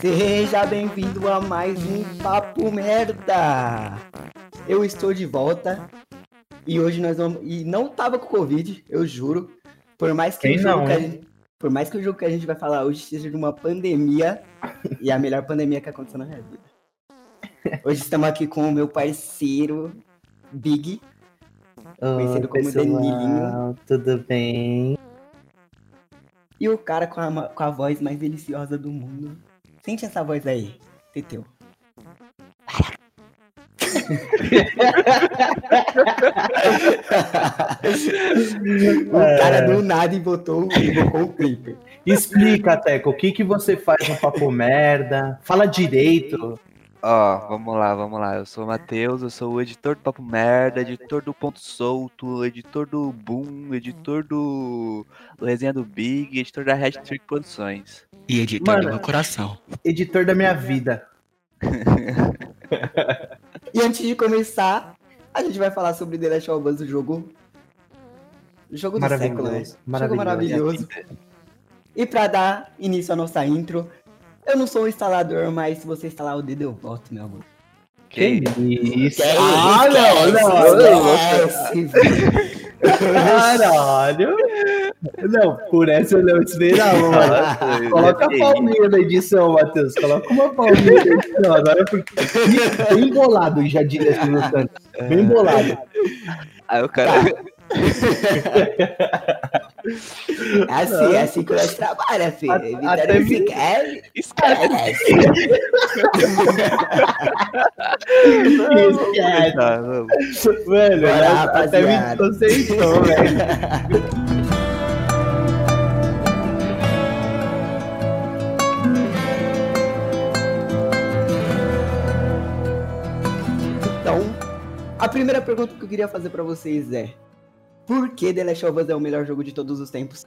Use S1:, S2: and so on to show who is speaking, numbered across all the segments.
S1: Seja bem-vindo a mais um Papo Merda! Eu estou de volta e hoje nós vamos. E não tava com Covid, eu juro. Por mais que,
S2: Quem
S1: o jogo
S2: não,
S1: que a gente, por mais que o jogo que a gente vai falar hoje seja de uma pandemia e a melhor pandemia que aconteceu na minha vida. Hoje estamos aqui com o meu parceiro Big. Conhecido como Danilinho.
S2: Tudo bem?
S1: E o cara com a, com a voz mais deliciosa do mundo. Sente essa voz aí, Teteu. o cara do nada invotou, invocou o Creeper.
S2: Explica, Teco, o que, que você faz no Papo Merda? Fala direito.
S3: Ó, vamos lá, vamos lá. Eu sou o Matheus, eu sou o editor do Papo Merda, editor do Ponto Solto, editor do Boom, editor do, do Resenha do Big, editor da Red Trick Produções.
S4: E editor
S2: Mano.
S4: do meu coração.
S2: Editor da minha vida.
S1: E antes de começar, a gente vai falar sobre The Last of Us, o jogo. O jogo do século, né?
S2: Maravilhoso.
S1: Jogo
S2: Maravilhoso.
S1: maravilhoso. E pra dar início à nossa intro, eu não sou um instalador, mas se você instalar o dedo, eu volto, meu amor.
S2: Que isso? Ah, não, não,
S1: esquece.
S2: Caralho. Não, por essa eu não esperava, mano. Coloca a palminha na edição, Matheus. Coloca uma palminha na edição agora, porque bem bolado já diria Santos. Bem bolado.
S3: Aí o cara.
S1: É assim, é assim que nós trabalhamos, filho.
S2: Até
S1: Evitando
S2: me-
S1: esse quer,
S3: Esquece.
S2: Esquece.
S3: Tá, vamos.
S2: Mano,
S1: Bora,
S2: eu até me velho.
S1: Então, a primeira pergunta que eu queria fazer pra vocês é: Por que The Last of Us é o melhor jogo de todos os tempos?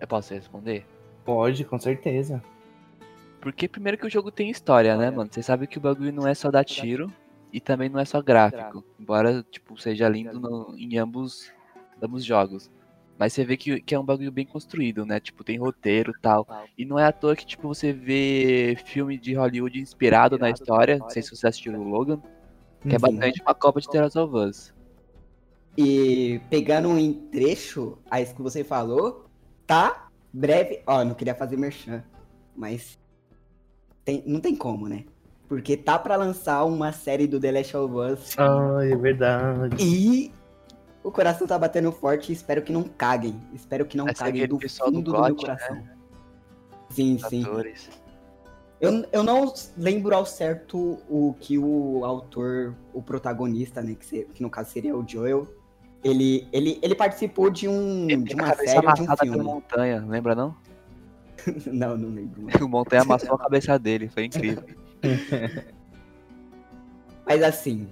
S3: Eu posso responder?
S2: Pode, com certeza.
S3: Porque primeiro que o jogo tem história, né, mano? Você sabe que o bagulho não é só dar tiro e também não é só gráfico. Embora, tipo, seja lindo no- em ambos, ambos jogos. Mas você vê que, que é um bagulho bem construído, né? Tipo, tem roteiro e tal. E não é à toa que, tipo, você vê filme de Hollywood inspirado na história. Não sei se você assistiu o Logan. Que é
S2: Uhum.
S3: basicamente uma copa de The Last of Us.
S1: E pegando em trecho a isso que você falou, tá breve. Ó, não queria fazer merchan, mas tem- não tem como, né? Porque tá pra lançar uma série do The Last of Us
S2: Ai, é verdade.
S1: e o coração tá batendo forte e espero que não caguem. Espero que não
S3: ser
S1: caguem
S3: aquele
S1: do
S3: pessoal do
S1: fundo do, meu
S3: GOT,
S1: coração. Sim, sim.
S3: Atores.
S1: Eu, eu não lembro ao certo o que o autor, o protagonista, né, que, se- que no caso seria o Joel, ele, ele, ele participou de um
S3: Ele
S1: de uma série de um filme.
S3: montanha, lembra não?
S1: não, não lembro.
S3: O montanha amassou a cabeça dele, foi incrível.
S1: Mas assim,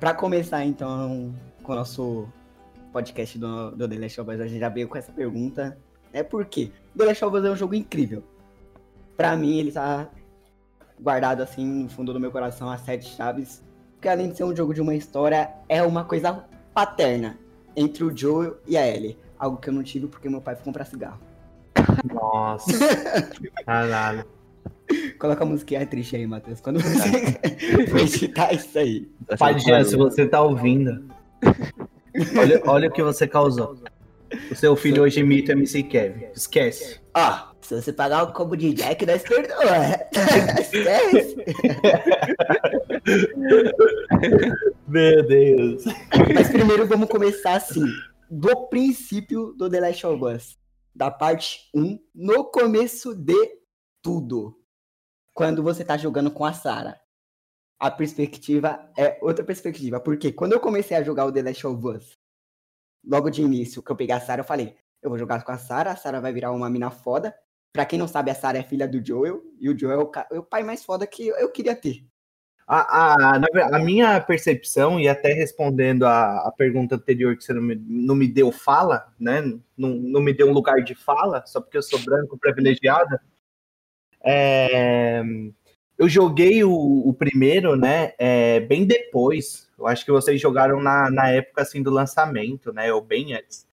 S1: pra começar então com o nosso podcast do, do The Last of Us, a gente já veio com essa pergunta. É porque The Last of Us é um jogo incrível. Pra mim, ele tá guardado assim no fundo do meu coração as sete chaves. Porque além de ser um jogo de uma história, é uma coisa paterna entre o Joel e a Ellie. Algo que eu não tive porque meu pai foi comprar cigarro.
S2: Nossa. Caralho.
S1: Coloca a musiquinha triste aí, Matheus, quando você for editar isso aí.
S2: Pai Jean, se você tá ouvindo, olha, olha o que você causou. O seu filho hoje imita o MC Kevin. Esquece.
S1: Ó, se você pagar o combo de Jack, nós perdoa.
S2: Meu Deus.
S1: Mas primeiro vamos começar assim, do princípio do The Last of Us. Da parte 1, no começo de tudo. Quando você tá jogando com a Sarah. A perspectiva é outra perspectiva. Porque quando eu comecei a jogar o The Last of Us, logo de início, que eu peguei a Sarah, eu falei, eu vou jogar com a Sarah, a Sarah vai virar uma mina foda. Pra quem não sabe, a Sarah é filha do Joel, e o Joel é o, é pai mais foda que eu queria ter.
S2: A, a, a minha percepção, e até respondendo a, a pergunta anterior que você não me, não me deu fala, né? Não, não me deu um lugar de fala, só porque eu sou branco privilegiado. É, Eu joguei o, o primeiro, né, é, bem depois. Eu acho que vocês jogaram na, na época, assim, do lançamento, né, ou bem antes.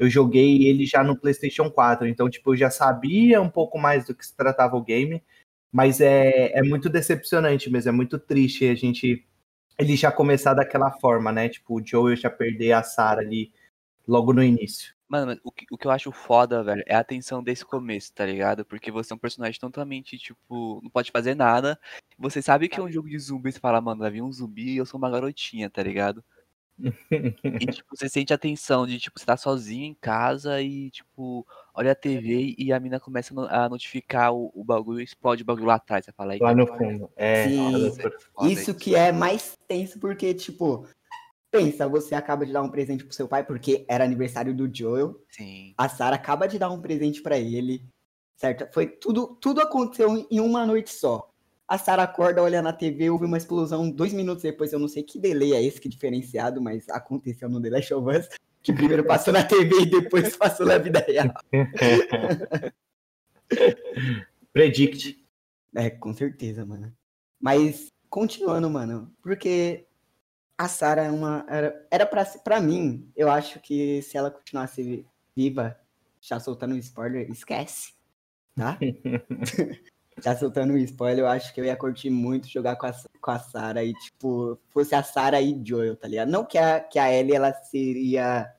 S2: Eu joguei ele já no PlayStation 4, então, tipo, eu já sabia um pouco mais do que se tratava o game, mas é, é muito decepcionante mesmo, é muito triste a gente ele já começar daquela forma, né? Tipo, o Joel já perder a Sarah ali logo no início.
S3: Mano, o que, o que eu acho foda, velho, é a tensão desse começo, tá ligado? Porque você é um personagem totalmente, tipo, não pode fazer nada. Você sabe que é um jogo de zumbi, você fala, mano, vai vir um zumbi e eu sou uma garotinha, tá ligado? E, tipo, você sente a tensão de, tipo, você tá sozinho em casa e, tipo, olha a TV e a mina começa a notificar o, o bagulho e explode o bagulho lá atrás. Você fala.
S2: Lá no fundo. É,
S1: Sim, isso que é mais tenso porque, tipo, Pensa, você acaba de dar um presente pro seu pai, porque era aniversário do Joel.
S3: Sim.
S1: A Sarah acaba de dar um presente para ele. Certo? Foi tudo, tudo aconteceu em uma noite só. A Sarah acorda, olha na TV, houve uma explosão dois minutos depois. Eu não sei que delay é esse, que diferenciado, mas aconteceu no The Last of Us. Que primeiro passou na TV e depois passou na vida real.
S2: Predict.
S1: É, com certeza, mano. Mas, continuando, mano, porque a Sarah é uma. Era, era pra, pra mim, eu acho que se ela continuasse viva, já soltando um spoiler, esquece. Tá? já soltando um spoiler, eu acho que eu ia curtir muito jogar com a, com a Sarah e, tipo, fosse a Sarah e Joel, tá ligado? Não que a, que a Ellie, ela seria,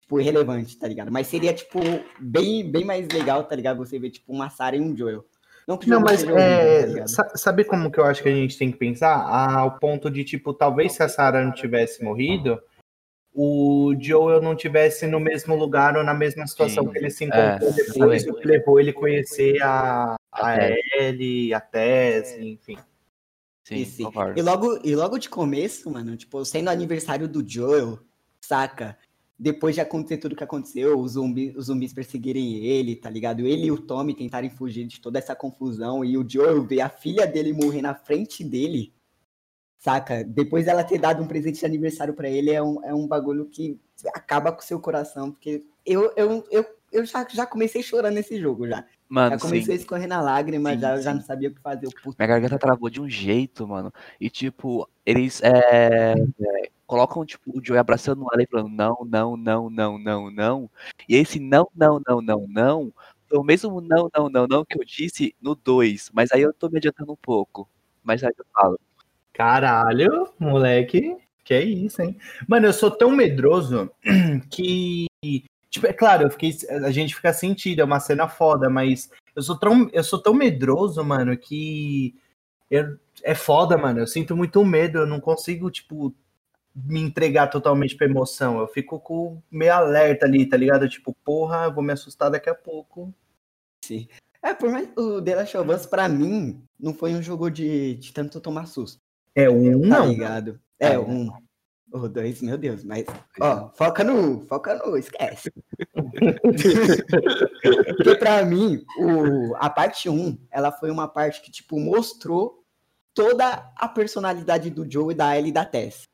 S1: tipo, irrelevante, tá ligado? Mas seria, tipo, bem, bem mais legal, tá ligado? Você ver, tipo, uma Sarah e um Joel.
S2: Não, não mas é, tá sabe como que eu acho que a gente tem que pensar? Ao ponto de, tipo, talvez se a Sarah não tivesse morrido, o Joel não tivesse no mesmo lugar ou na mesma situação sim, que ele se encontrou é, depois, o que levou ele conhecer a, a, a Ellie, a Tess, enfim.
S1: Sim, sim. E logo, e logo de começo, mano, tipo, sendo aniversário do Joel, saca? depois de acontecer tudo que aconteceu, os, zumbi, os zumbis perseguirem ele, tá ligado? Ele e o Tommy tentarem fugir de toda essa confusão e o Joel ver a filha dele morrer na frente dele, saca? Depois dela ter dado um presente de aniversário para ele, é um, é um bagulho que acaba com o seu coração, porque eu, eu, eu, eu já, já comecei chorando nesse jogo já. Mano, já comecei sim. a escorrer na lágrima, sim, já, sim. já não sabia o que fazer.
S3: Minha garganta travou de um jeito, mano. E tipo, eles é, é colocam, tipo, o Joey abraçando ela e falando não, não, não, não, não, não. E esse não, não, não, não, não, foi o mesmo não, não, não, não que eu disse no 2. Mas aí eu tô me adiantando um pouco. Mas aí eu falo.
S2: Caralho, moleque. Que é isso, hein? Mano, eu sou tão medroso que. Tipo, é claro, eu fiquei, a gente fica sentido, é uma cena foda, mas eu sou tão, eu sou tão medroso, mano, que eu, é foda, mano. Eu sinto muito medo, eu não consigo, tipo, me entregar totalmente pra emoção. Eu fico com meio alerta ali, tá ligado? Tipo, porra, eu vou me assustar daqui a pouco.
S1: Sim. É, por mais o The Last of Us, pra mim, não foi um jogo de, de tanto tomar susto.
S2: É um,
S1: tá
S2: não.
S1: ligado? É, é um. O dois, meu Deus, mas. Ó, foca no. Foca no, esquece. Porque pra mim, o, a parte 1, ela foi uma parte que, tipo, mostrou toda a personalidade do Joe e da Ellie e da Tess.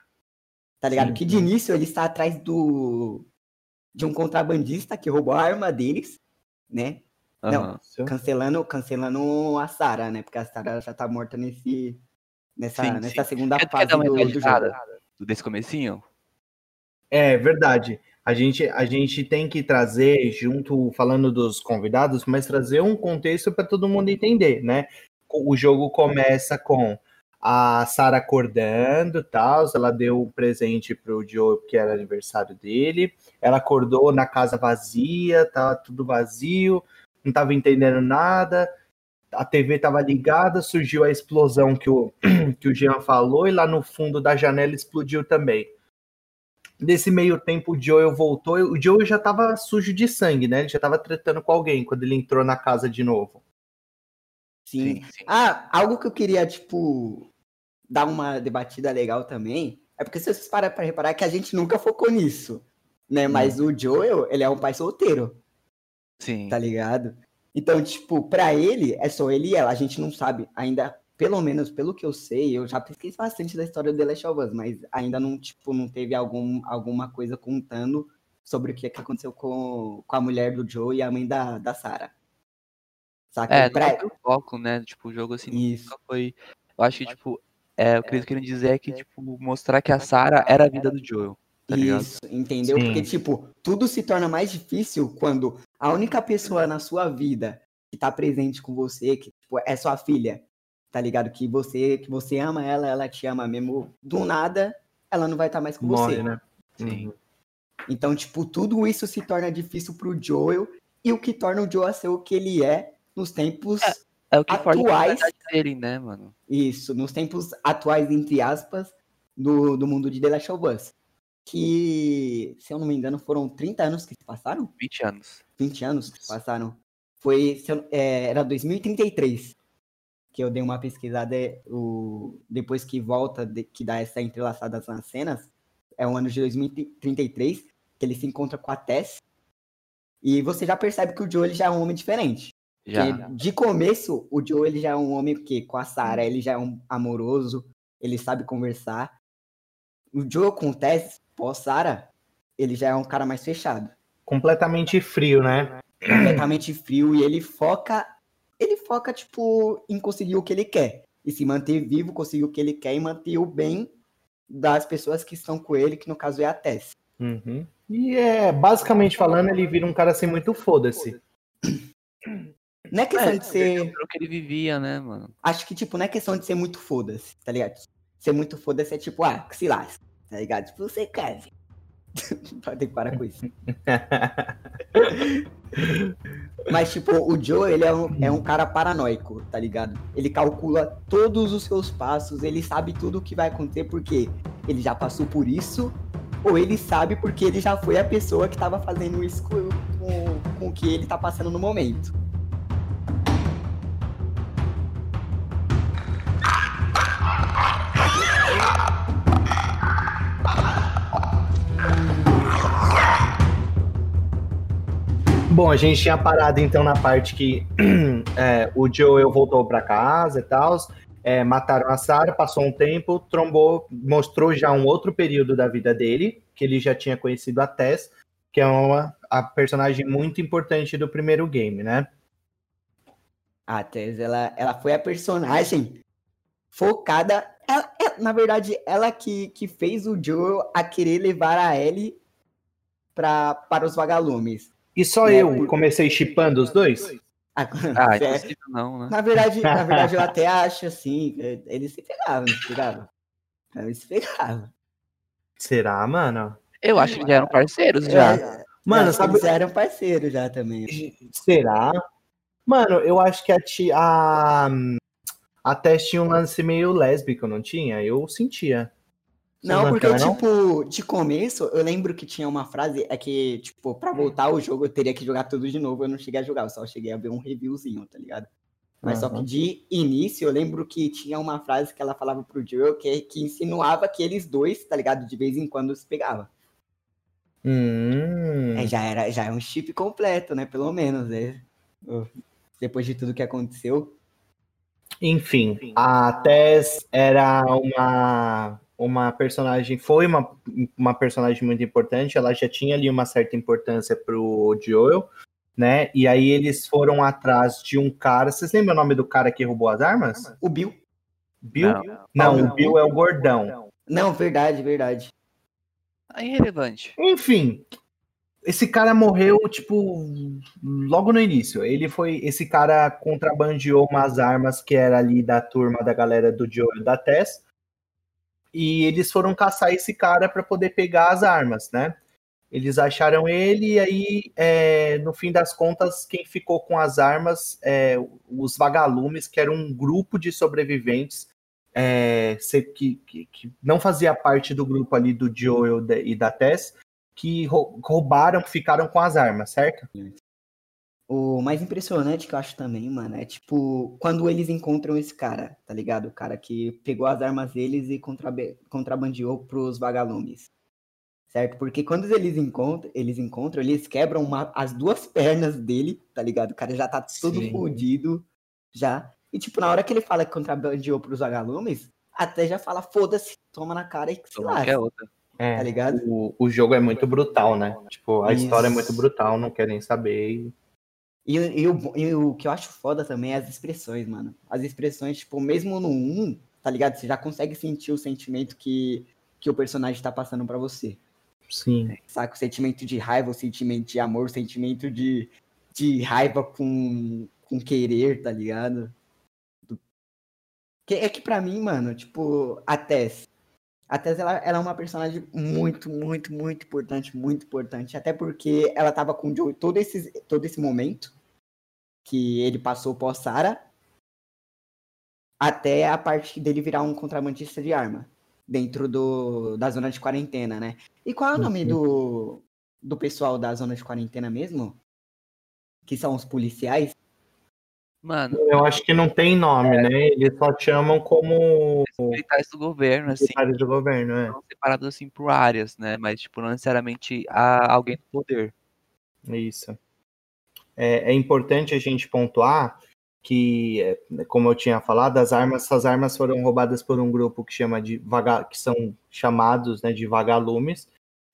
S1: Tá ligado? Sim, que de início ele está atrás do de um contrabandista que roubou a arma deles, né? Uhum. Não, cancelando, cancelando a Sarah, né? Porque a Sarah já tá morta nesse nessa, sim, nessa sim. segunda quer, fase do, do jogo.
S3: Desse comecinho?
S2: É verdade. A gente, a gente tem que trazer, junto, falando dos convidados, mas trazer um contexto para todo mundo entender, né? O jogo começa com a Sara acordando tal, ela deu um presente pro Joe, que era aniversário dele. Ela acordou na casa vazia, tava tudo vazio, não tava entendendo nada. A TV tava ligada, surgiu a explosão que o, que o Jean falou, e lá no fundo da janela explodiu também. Nesse meio tempo, o Joel voltou. O Joel já tava sujo de sangue, né? Ele já tava tratando com alguém quando ele entrou na casa de novo.
S1: Sim. sim, sim. Ah, algo que eu queria, tipo, dar uma debatida legal também, é porque se vocês param para reparar que a gente nunca focou nisso, né? Mas o Joel, ele é um pai solteiro.
S3: Sim.
S1: Tá ligado? Então, tipo, para ele, é só ele e ela. A gente não sabe ainda, pelo menos pelo que eu sei, eu já pesquisei bastante da história do The Last of Us, mas ainda não, tipo, não teve algum, alguma coisa contando sobre o que, que aconteceu com, com a mulher do Joe e a mãe da, da Sarah. Saca?
S3: É,
S1: Pra-
S3: não foi o foco, né? Tipo, o jogo assim
S1: Isso.
S3: nunca foi. Eu acho que, tipo, é, o que eles querem dizer é que, tipo, mostrar que a Sarah era a vida do Joel. Tá?
S1: Isso, entendeu?
S2: Sim.
S1: Porque, tipo, tudo se torna mais difícil quando a única pessoa na sua vida que tá presente com você, que tipo, é sua filha, tá ligado? Que você, que você ama ela, ela te ama mesmo. Do nada, ela não vai estar mais com
S2: Morre,
S1: você.
S2: né?
S3: Sim.
S1: Então, tipo, tudo isso se torna difícil pro Joel e o que torna o Joel a ser o que ele é nos tempos.
S3: É o que
S1: Atuais-
S3: dele, né, mano?
S1: Isso, nos tempos atuais, entre aspas, do, do mundo de The Last of Us. Que, se eu não me engano, foram 30 anos que se passaram?
S3: 20 anos.
S1: 20 anos passaram. Foi, eu- é, era 2033 que eu dei uma pesquisada. O, depois que volta, de- que dá essa entrelaçada nas cenas, é o ano de 2033, que ele se encontra com a Tess. E você já percebe que o Joe ele já é um homem diferente. De começo, o Joe ele já é um homem que com a Sarah, ele já é um amoroso, ele sabe conversar. O Joe com o Tess, pós Sarah, ele já é um cara mais fechado
S2: Completamente frio, né?
S1: completamente frio e ele foca, ele foca tipo em conseguir o que ele quer e se manter vivo, conseguir o que ele quer e manter o bem das pessoas que estão com ele, que no caso é a Tess.
S2: Uhum. E é, basicamente falando, ele vira um cara assim muito foda-se.
S1: Não é questão
S3: É,
S1: de ser,
S3: Pelo que ele vivia, né, mano?
S1: acho que tipo, não é questão de ser muito foda-se, tá ligado? Ser muito foda-se é tipo, ah, que se lasca, tá ligado? Tipo, você quer. Velho. Tem que parar com isso. Mas, tipo, o Joe, ele é um, é um cara paranoico, tá ligado? Ele calcula todos os seus passos, ele sabe tudo o que vai acontecer porque ele já passou por isso, ou ele sabe porque ele já foi a pessoa que tava fazendo isso com, com, com o que ele tá passando no momento.
S2: Bom, a gente tinha parado então na parte que é, o Joel voltou pra casa e tal. é, mataram a Sarah, passou um tempo, trombou, mostrou já um outro período da vida dele, que ele já tinha conhecido a Tess, que é uma a personagem muito importante do primeiro game, né?
S1: A Tess, ela, ela foi a personagem focada. ela- é, na verdade, ela que, que fez o Joel a querer levar a Ellie pra, para os vagalumes.
S2: E só
S1: Né,
S2: eu
S1: por-
S2: comecei chipando os dois?
S1: Ah,
S3: Ah,
S1: é,
S3: impossível não, né?
S1: na, verdade, na verdade, eu até acho assim. é, Eles se pegavam, não se pegavam. Eles se pegavam.
S2: Será, mano?
S3: Eu acho que já eram parceiros já.
S1: É,
S2: Mano, sabe.
S1: Eles eram parceiros já também.
S2: Será? Mano, eu acho que a, ti- a, a Tess tinha um lance meio lésbico, não tinha? Eu sentia.
S1: Não, porque,
S2: não?
S1: tipo, de começo, eu lembro que tinha uma frase, é que, tipo, pra voltar o jogo eu teria que jogar tudo de novo, eu não cheguei a jogar, eu só cheguei a ver um reviewzinho, tá ligado? Mas só que de início, eu lembro que tinha uma frase que ela falava pro Joel que, que insinuava que eles dois, tá ligado? De vez em quando se pegavam.
S2: Hum.
S1: É, já era, já é um chip completo, né? Pelo menos, né? Depois de tudo que aconteceu.
S2: Enfim, a Tess era uma, uma personagem, foi uma, uma personagem muito importante, ela já tinha ali uma certa importância pro Joel, né? E aí eles foram atrás de um cara. Vocês lembram o nome do cara que roubou as armas?
S1: O Bill.
S2: Bill?
S3: Não.
S2: Não,
S1: Não.
S2: o Bill é o gordão.
S1: Não, verdade, verdade.
S3: É irrelevante.
S2: Enfim, esse cara morreu, tipo, logo no início. Ele foi. Esse cara contrabandeou umas armas que era ali da turma da galera do Joel da Tess. E eles foram caçar esse cara para poder pegar as armas, né? Eles acharam ele e aí, é, no fim das contas, quem ficou com as armas, é, os vagalumes, que era um grupo de sobreviventes é, que, que, que não fazia parte do grupo ali do Joel e da Tess, que rou- roubaram, ficaram com as armas, certo?
S1: O mais impressionante que eu acho também, mano, é tipo, quando eles encontram esse cara, tá ligado? O cara que pegou as armas deles e contrabe- contrabandeou pros vagalumes. Certo? Porque quando eles encontram, eles encontram, eles quebram uma- as duas pernas dele, tá ligado? O cara já tá todo
S2: Sim.
S1: fodido já. E tipo, na hora que ele fala que contrabandeou pros vagalumes, até já fala, foda-se, toma na cara e que se
S3: é
S1: lasca,
S3: outra.
S2: É,
S1: tá ligado?
S2: o, o jogo é muito brutal, né? Tipo, a
S1: Isso.
S2: história é muito brutal, não querem saber. e
S1: E, e, o, e o que eu acho foda também é as expressões, mano. As expressões, tipo, mesmo no 1, tá ligado? Você já consegue sentir o sentimento que, que o personagem tá passando para você.
S2: Sim.
S1: Saca? O sentimento de raiva, o sentimento de amor, o sentimento de, de raiva com, com querer, tá ligado? Do... Que, é que pra mim, mano, tipo, a Tess. A Tess, ela, ela é uma personagem muito, muito, muito importante, muito importante. Até porque ela tava com o Joe todo esse, todo esse momento que ele passou pós-Sara até a parte dele virar um contrabandista de arma dentro do, da zona de quarentena, né? E qual é o nome do, do pessoal da zona de quarentena mesmo? Que são os policiais?
S3: Mano.
S2: Eu acho que não tem nome, é. né? Eles só chamam como.
S3: Militares do governo, assim.
S2: Militares do governo, é.
S3: São separados assim por áreas, né? Mas, tipo, não necessariamente há alguém do poder.
S2: Isso. É, é importante a gente pontuar que, é, como eu tinha falado, as armas, essas armas foram roubadas por um grupo que chama de vaga, que são chamados né, de vagalumes.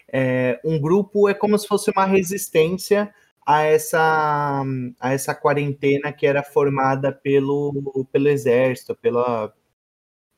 S2: É, um grupo é como se fosse uma resistência a essa, a essa quarentena que era formada pelo, pelo exército, pela,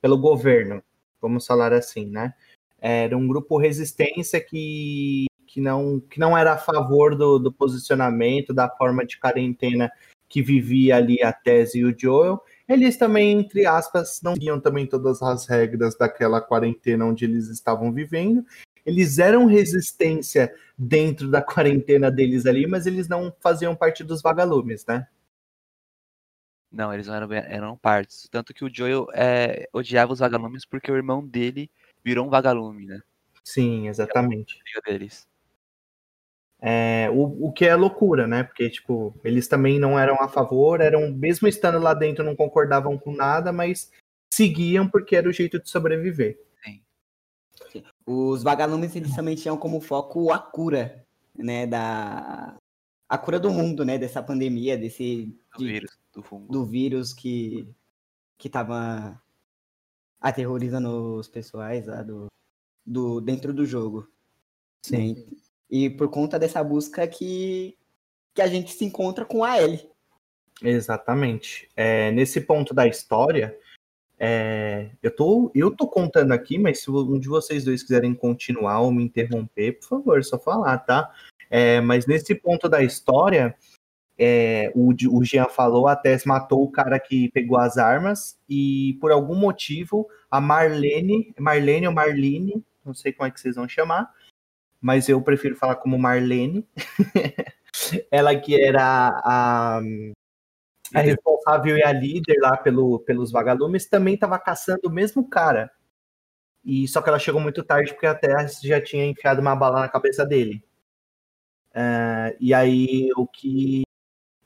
S2: pelo governo, vamos falar assim, né? Era um grupo resistência que, que, não, que não era a favor do, do posicionamento, da forma de quarentena que vivia ali a Tese e o Joel, eles também, entre aspas, não tinham também todas as regras daquela quarentena onde eles estavam vivendo. Eles eram resistência dentro da quarentena deles ali, mas eles não faziam parte dos vagalumes, né?
S3: Não, eles não eram, eram partes. Tanto que o Joel é, odiava os vagalumes porque o irmão dele virou um vagalume, né?
S2: Sim, exatamente.
S3: É deles.
S2: É, o, o que é loucura, né? Porque, tipo, eles também não eram a favor, eram, mesmo estando lá dentro, não concordavam com nada, mas seguiam porque era o jeito de sobreviver.
S1: Sim. Os vagalumes, eles também tinham como foco a cura, né? Da... A cura do mundo, né? Dessa pandemia, desse...
S3: Do de, vírus, do fungo.
S1: Do vírus que, que tava aterrorizando os pessoais lá do, do, dentro do jogo.
S2: Sim.
S1: Né? E por conta dessa busca que, que a gente se encontra com a Ellie.
S2: Exatamente. É, nesse ponto da história, é, eu, tô, eu tô contando aqui, mas se um de vocês dois quiserem continuar ou me interromper, por favor, é só falar, tá? É, mas nesse ponto da história, é, o, o Jean falou, a Tess matou o cara que pegou as armas e por algum motivo a Marlene, Marlene ou Marlene, não sei como é que vocês vão chamar, mas eu prefiro falar como Marlene. ela que era a, a responsável e a líder lá pelo, pelos vagalumes, também estava caçando o mesmo cara. E só que ela chegou muito tarde porque a Terra já tinha enfiado uma bala na cabeça dele. Uh, e aí o que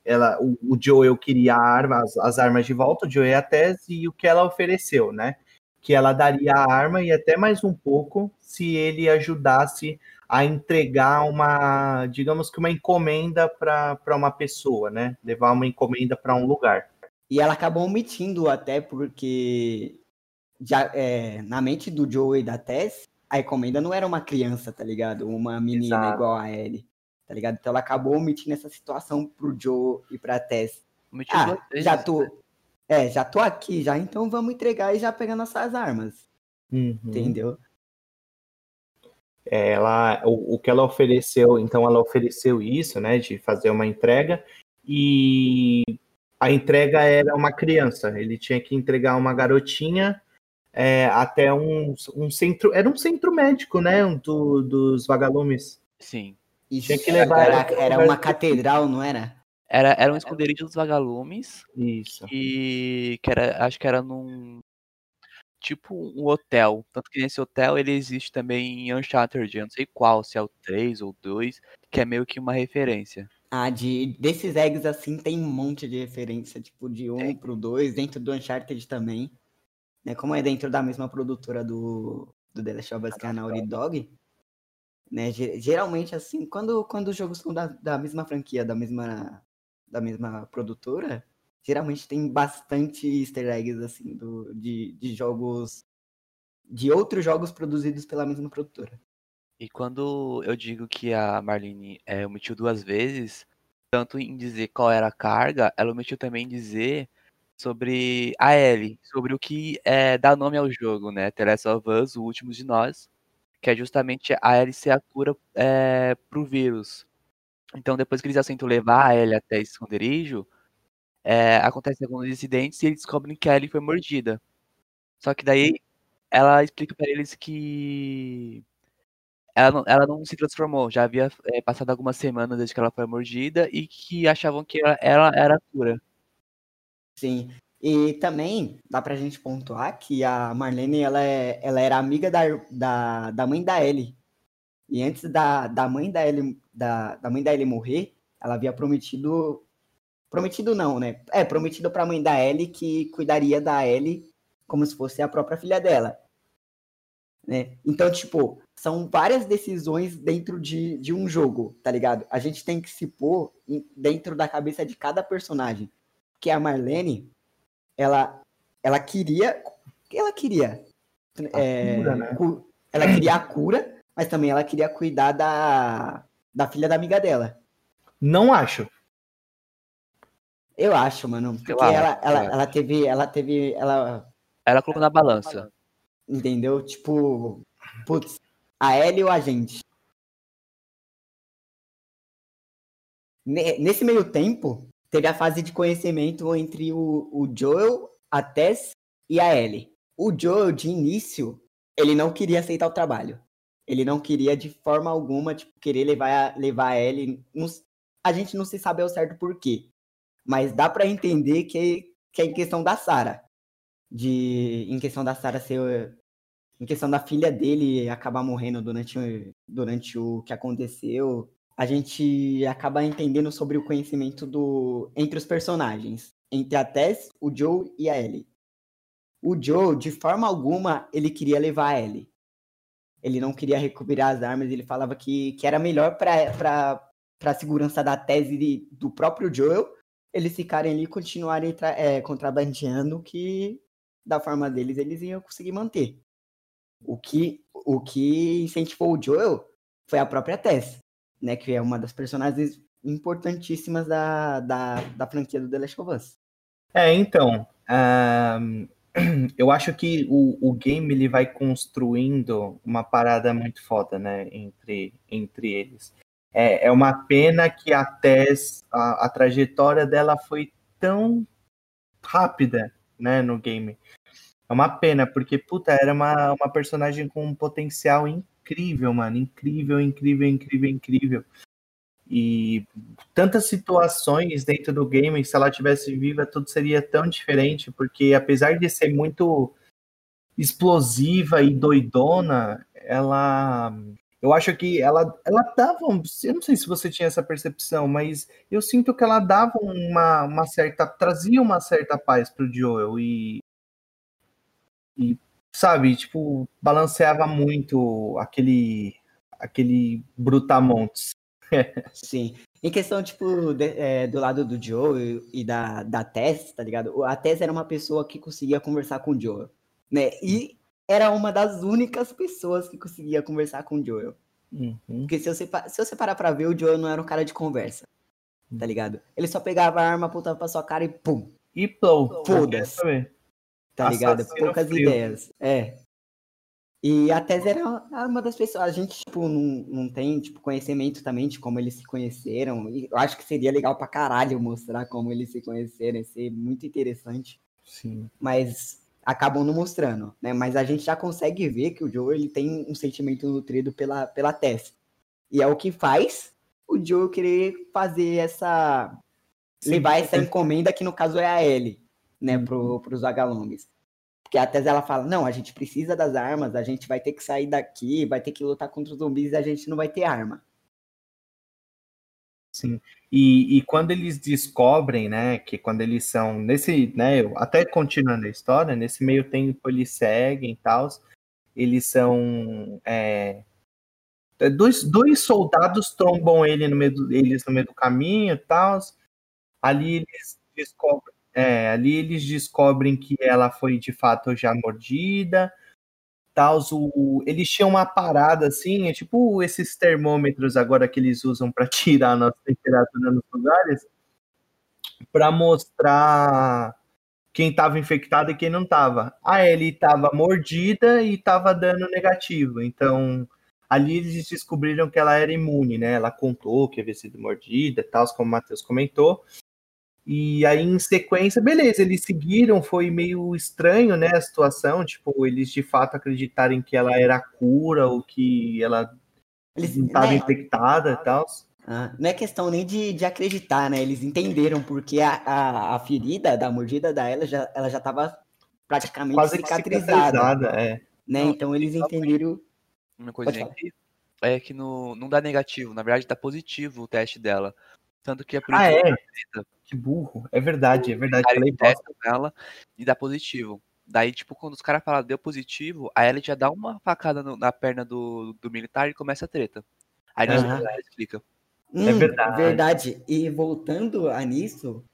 S2: ela, o, o Joel queria arma, as, as, armas de volta, o Joel e a Tess, e o que ela ofereceu, né? Que ela daria a arma e até mais um pouco se ele ajudasse a entregar uma, digamos que uma encomenda para uma pessoa, né? Levar uma encomenda para um lugar.
S1: E ela acabou omitindo até porque já, é, na mente do Joe e da Tess, a encomenda não era uma criança, tá ligado? Uma menina Exato. igual a Ellie, tá ligado? Então ela acabou omitindo essa situação pro Joe e pra Tess. Omitiu ah, já tô, né? é, já tô aqui já, então vamos entregar e já pegar nossas armas.
S2: Uhum.
S1: Entendeu?
S2: Ela, o, o que ela ofereceu, então ela ofereceu isso, né, de fazer uma entrega, e a entrega era uma criança, ele tinha que entregar uma garotinha é, até um, um centro, era um centro médico, né, do, dos vagalumes.
S3: Sim.
S1: Isso, tinha que levar era, era uma catedral, não era?
S3: Era, era um esconderijo dos vagalumes.
S2: Isso.
S3: E que era, acho que era num, tipo um hotel. Tanto que nesse hotel ele existe também em Uncharted, eu não sei qual, se é o 3 ou 2, que é meio que uma referência.
S1: Ah, de, desses eggs assim tem um monte de referência, tipo de um é. pro 2, dentro do Uncharted também. Né, como é dentro da mesma produtora do, do The Last of Us, que é a Naughty Dog. Né, geralmente, assim, quando, quando os jogos são da, da mesma franquia, da mesma, da mesma produtora, geralmente tem bastante easter eggs, assim, do, de, de jogos. de outros jogos produzidos pela mesma produtora.
S3: E quando eu digo que a Marlene é, omitiu duas vezes, tanto em dizer qual era a carga, ela omitiu também em dizer sobre a Ellie, sobre o que é, dá nome ao jogo, né? The Last of Us, o último de nós, que é justamente a Ellie ser a cura é, pro vírus. Então, depois que eles aceitam levar a Ellie até esse esconderijo, é, acontecem alguns incidentes e eles descobrem que a Ellie foi mordida. Só que daí ela explica para eles que ela não, ela não, se transformou, já havia é, passado algumas semanas desde que ela foi mordida e que achavam que ela, ela era a cura.
S1: Sim. E também dá pra gente pontuar que a Marlene ela, é, ela era amiga da, da, da mãe da Ellie. E antes da, da mãe da Ellie, da, da mãe da Ellie morrer, ela havia prometido. Prometido não, né? É, prometido pra mãe da Ellie que cuidaria da Ellie como se fosse a própria filha dela. Né? Então, tipo, são várias decisões dentro de, de um jogo, tá ligado? A gente tem que se pôr dentro da cabeça de cada personagem que a Marlene, ela, ela queria. Ela queria. É, cura, né? Ela queria a cura, mas também ela queria cuidar da, da filha da amiga dela.
S2: Não acho.
S1: Eu acho, mano. Porque ela, ela, ela teve. Ela teve. Ela.
S3: Ela colocou na balança.
S1: Entendeu? Tipo. Putz, a Ellie ou a gente? Nesse meio tempo, teve a fase de conhecimento entre o, o Joel, a Tess e a Ellie. O Joel, de início, ele não queria aceitar o trabalho. Ele não queria, de forma alguma, tipo, querer levar, a, levar a Ellie. a gente não se sabe ao certo por quê. Mas dá para entender que, que é em questão da Sarah. De, em questão da Sarah ser. Em questão da filha dele acabar morrendo durante, durante o que aconteceu a gente acaba entendendo sobre o conhecimento do entre os personagens, entre a Tess, o Joe e a Ellie. O Joe, de forma alguma, ele queria levar a Ellie. Ele não queria recuperar as armas, ele falava que, que era melhor para a segurança da tese do próprio Joel eles ficarem ali e continuarem é, contrabandeando que da forma deles eles iam conseguir manter. O que, o que incentivou o Joel foi a própria Tess né? Que é uma das personagens importantíssimas da, da, da franquia do The Last of Us.
S2: É, então. Um, eu acho que o, o game ele vai construindo uma parada muito foda, né? Entre, entre eles. É, é uma pena que a Tess, a, a trajetória dela foi tão rápida, né? No game. É uma pena, porque, puta, era uma, uma personagem com um potencial incrível mano. Incrível, incrível, incrível, incrível. E tantas situações dentro do game, se ela tivesse viva, tudo seria tão diferente, porque apesar de ser muito explosiva e doidona, ela eu acho que ela ela dava, eu não sei se você tinha essa percepção, mas eu sinto que ela dava uma, uma certa trazia uma certa paz pro Joel e e sabe, tipo, balanceava muito aquele aquele brutamontes.
S1: Sim. Em questão, tipo, de, é, do lado do Joe e da, da Tess, tá ligado? A Tess era uma pessoa que conseguia conversar com o Joel, né? E era uma das únicas pessoas que conseguia conversar com o Joel. Uhum. Porque se você, se você parar pra ver, o Joel não era um cara de conversa, tá ligado? Ele só pegava a arma, apontava pra sua cara e pum.
S2: E pô, foda-se
S1: tá ligado? Poucas frio. ideias. É. E a Tese era uma das pessoas. A gente, tipo, não, não tem, tipo, conhecimento também de como eles se conheceram. E eu acho que seria legal pra caralho mostrar como eles se conheceram. Ia ser muito interessante.
S2: Sim.
S1: Mas acabam não mostrando, né? Mas a gente já consegue ver que o Joe ele tem um sentimento nutrido pela, pela Tess. E é o que faz o Joe querer fazer essa. Sim. levar essa encomenda, que no caso é a Ellie né, pro, pros vagalumes. Porque a Tess ela fala, não, a gente precisa das armas, a gente vai ter que sair daqui, vai ter que lutar contra os zumbis e a gente não vai ter arma.
S2: Sim. E, e quando eles descobrem, né, que quando eles são nesse, né, até continuando a história, nesse meio tempo eles seguem e tal, eles são é, dois, dois soldados trombam ele no meio do, eles no meio do caminho e tal. Ali eles descobrem é, ali eles descobrem que ela foi de fato já mordida. Tal, eles tinham uma parada assim, é tipo esses termômetros agora que eles usam para tirar a nossa temperatura nos lugares, para mostrar quem estava infectado e quem não estava. A Ellie estava mordida e estava dando negativo. Então, ali eles descobriram que ela era imune, né? Ela contou que havia sido mordida tal, como o Matheus comentou. E aí, em sequência, beleza, eles seguiram, foi meio estranho, né, a situação, tipo, eles de fato acreditarem que ela era a cura ou que ela estava né, infectada e tal.
S1: Ah, não é questão nem de, de acreditar, né, eles entenderam porque a, a, a ferida da mordida da ela já, ela já estava praticamente Quase cicatrizada. cicatrizada é. Né, não, então eles entenderam...
S3: Uma coisinha é que no, não dá negativo, na verdade dá positivo o teste dela. Tanto que é por
S2: ah, é? Que burro. É verdade, é verdade.
S3: Falei testa ela e dá positivo. Daí, tipo, quando os caras falam deu positivo, aí ela já dá uma facada no, na perna do, do militar e começa a treta. Aí
S1: uhum. ela explica. Hum, é verdade. Verdade. E voltando a nisso,